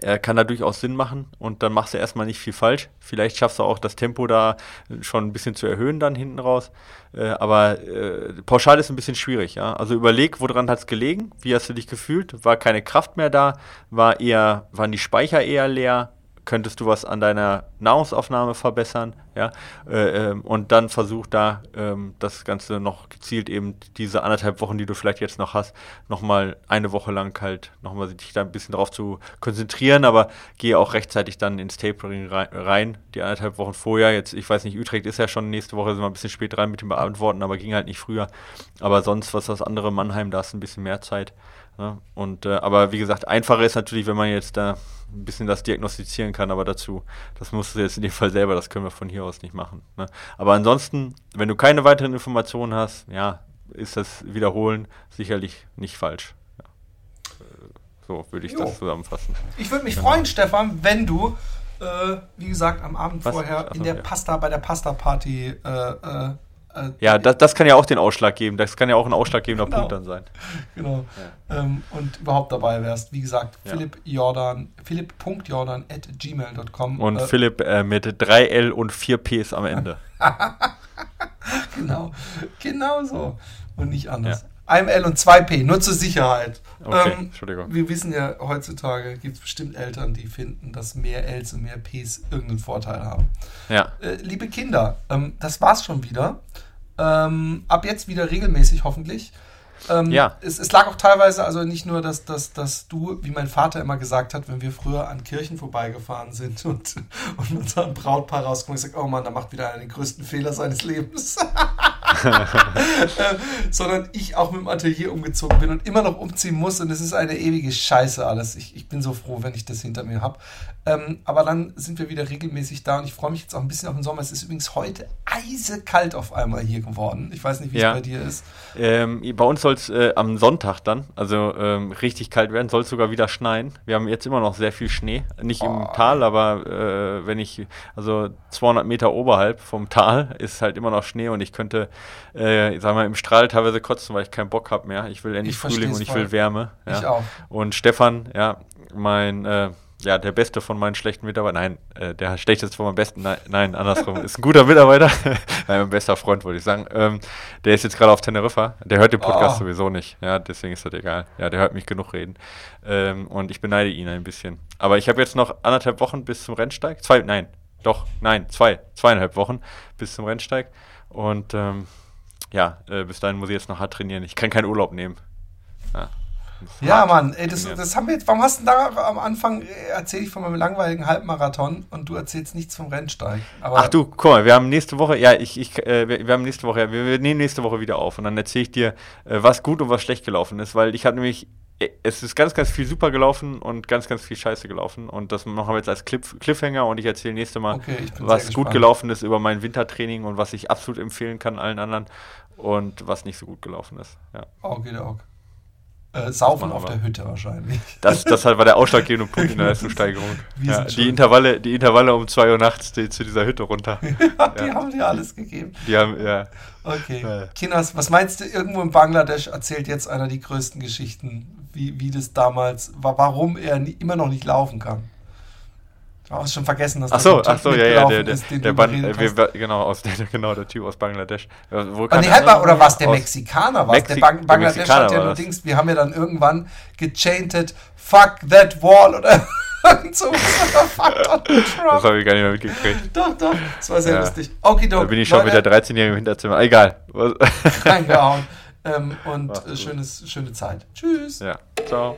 Er kann da durchaus Sinn machen und dann machst du erstmal nicht viel falsch. Vielleicht schaffst du auch das Tempo da schon ein bisschen zu erhöhen dann hinten raus. Äh, aber äh, pauschal ist ein bisschen schwierig, ja. Also überleg, woran hat es gelegen? Wie hast du dich gefühlt? War keine Kraft mehr da? War eher, waren die Speicher eher leer? Könntest du was an deiner Nahrungsaufnahme verbessern, ja, äh, ähm, und dann versuch da ähm, das Ganze noch gezielt eben diese anderthalb Wochen, die du vielleicht jetzt noch hast, nochmal eine Woche lang halt nochmal dich da ein bisschen drauf zu konzentrieren, aber gehe auch rechtzeitig dann ins Tapering rein, die anderthalb Wochen vorher, jetzt, ich weiß nicht, Utrecht ist ja schon nächste Woche, sind wir ein bisschen spät rein mit dem Beantworten, aber ging halt nicht früher, aber sonst, was das andere Mannheim, da hast du ein bisschen mehr Zeit, ja? Und, äh, aber wie gesagt, einfacher ist natürlich, wenn man jetzt da ein bisschen das diagnostizieren kann, aber dazu, das musst du jetzt in dem Fall selber, das können wir von hier aus nicht machen. Ne? Aber ansonsten, wenn du keine weiteren Informationen hast, ja, ist das Wiederholen sicherlich nicht falsch. Ja. So würde ich jo. das zusammenfassen. Ich würde mich genau. freuen, Stefan, wenn du, äh, wie gesagt, am Abend Was? vorher Achso, in der ja. Pasta, bei der Pasta-Party äh, äh, ja, das, das kann ja auch den Ausschlag geben. Das kann ja auch ein ausschlaggebender genau. Punkt dann sein. Genau. Ja. Ähm, und überhaupt dabei wärst. Wie gesagt, ja. Philipp Jordan, philipp.jordan at gmail.com. Und äh, Philipp äh, mit 3L und 4 Ps am Ende. genau. Genau so. Und nicht anders. Ja. Einem L und 2 P, nur zur Sicherheit. Okay, ähm, Entschuldigung. Wir wissen ja, heutzutage gibt es bestimmt Eltern, die finden, dass mehr Ls und mehr Ps irgendeinen Vorteil haben. Ja. Äh, liebe Kinder, ähm, das war's schon wieder. Ähm, ab jetzt wieder regelmäßig, hoffentlich. Ähm, ja. Es, es, lag auch teilweise, also nicht nur, dass, dass, dass du, wie mein Vater immer gesagt hat, wenn wir früher an Kirchen vorbeigefahren sind und, und unser Brautpaar rauskommt, sagt, oh Mann, da macht wieder einer den größten Fehler seines Lebens. sondern ich auch mit dem Atelier umgezogen bin und immer noch umziehen muss und es ist eine ewige Scheiße alles. Ich, ich bin so froh, wenn ich das hinter mir habe. Ähm, aber dann sind wir wieder regelmäßig da und ich freue mich jetzt auch ein bisschen auf den Sommer. Es ist übrigens heute eisekalt auf einmal hier geworden. Ich weiß nicht, wie ja. es bei dir ist. Ähm, bei uns soll es äh, am Sonntag dann, also ähm, richtig kalt werden, soll es sogar wieder schneien. Wir haben jetzt immer noch sehr viel Schnee. Nicht oh. im Tal, aber äh, wenn ich, also 200 Meter oberhalb vom Tal ist halt immer noch Schnee und ich könnte äh, ich sag mal, im Strahl teilweise kotzen, weil ich keinen Bock habe mehr. Ich will endlich ich Frühling und ich voll. will Wärme. Ja. Ich auch. Und Stefan, ja, mein, äh, ja, der beste von meinen schlechten Mitarbeitern, nein, äh, der schlechteste von meinen besten, nein, nein andersrum, ist ein guter Mitarbeiter, nein, mein bester Freund, wollte ich sagen. Ähm, der ist jetzt gerade auf Teneriffa, der hört den Podcast oh. sowieso nicht, ja, deswegen ist das egal. Ja, der hört mich genug reden. Ähm, und ich beneide ihn ein bisschen. Aber ich habe jetzt noch anderthalb Wochen bis zum Rennsteig. Zwei, nein, doch, nein, zwei, zweieinhalb Wochen bis zum Rennsteig. Und ähm, ja, äh, bis dahin muss ich jetzt noch hart trainieren. Ich kann keinen Urlaub nehmen. Ja. Ja, Mann, ey, das, das haben wir jetzt. Warum hast du da am Anfang erzähle ich von meinem langweiligen Halbmarathon und du erzählst nichts vom Rennsteig? Ach du, guck mal, wir haben nächste Woche, ja, ich, ich, äh, wir, wir, haben nächste Woche, ja, wir, wir, nehmen nächste Woche wieder auf und dann erzähle ich dir, äh, was gut und was schlecht gelaufen ist, weil ich habe nämlich äh, es ist ganz, ganz viel super gelaufen und ganz, ganz viel Scheiße gelaufen. Und das machen wir jetzt als Cliff, Cliffhanger und ich erzähle nächste Mal, okay, was gut gelaufen ist über mein Wintertraining und was ich absolut empfehlen kann allen anderen und was nicht so gut gelaufen ist. Ja. Okay, okay. Äh, saufen auf der Hütte wahrscheinlich. Das, das war der ausschlaggebende Punkt in der Leistungssteigerung. Ja, die, Intervalle, die Intervalle um 2 Uhr nachts die, zu dieser Hütte runter. ja, die haben dir alles gegeben. Die haben, ja. Okay. Ja. Kinas, was meinst du, irgendwo in Bangladesch erzählt jetzt einer die größten Geschichten, wie, wie das damals war, warum er nie, immer noch nicht laufen kann? Du hast schon vergessen, dass ach so, ach so, ja, ja, der, ist, der, der Ban äh, wir, genau, aus, der, genau, der Typ aus Bangladesch. Wo ah, nee, halt mal, oder was, der Mexikaner war Der Bang Bangladesch hat ja nur Dings, wir haben ja dann irgendwann gechanted, fuck that wall oder irgend so. das habe ich gar nicht mehr mitgekriegt. Doch, doch, das war sehr ja. lustig. Okay, Da bin ich schon Leute, mit der 13-Jährigen im Hinterzimmer, egal. Reingehauen. Ähm, und schönes, schöne Zeit. Tschüss. Ja, ciao.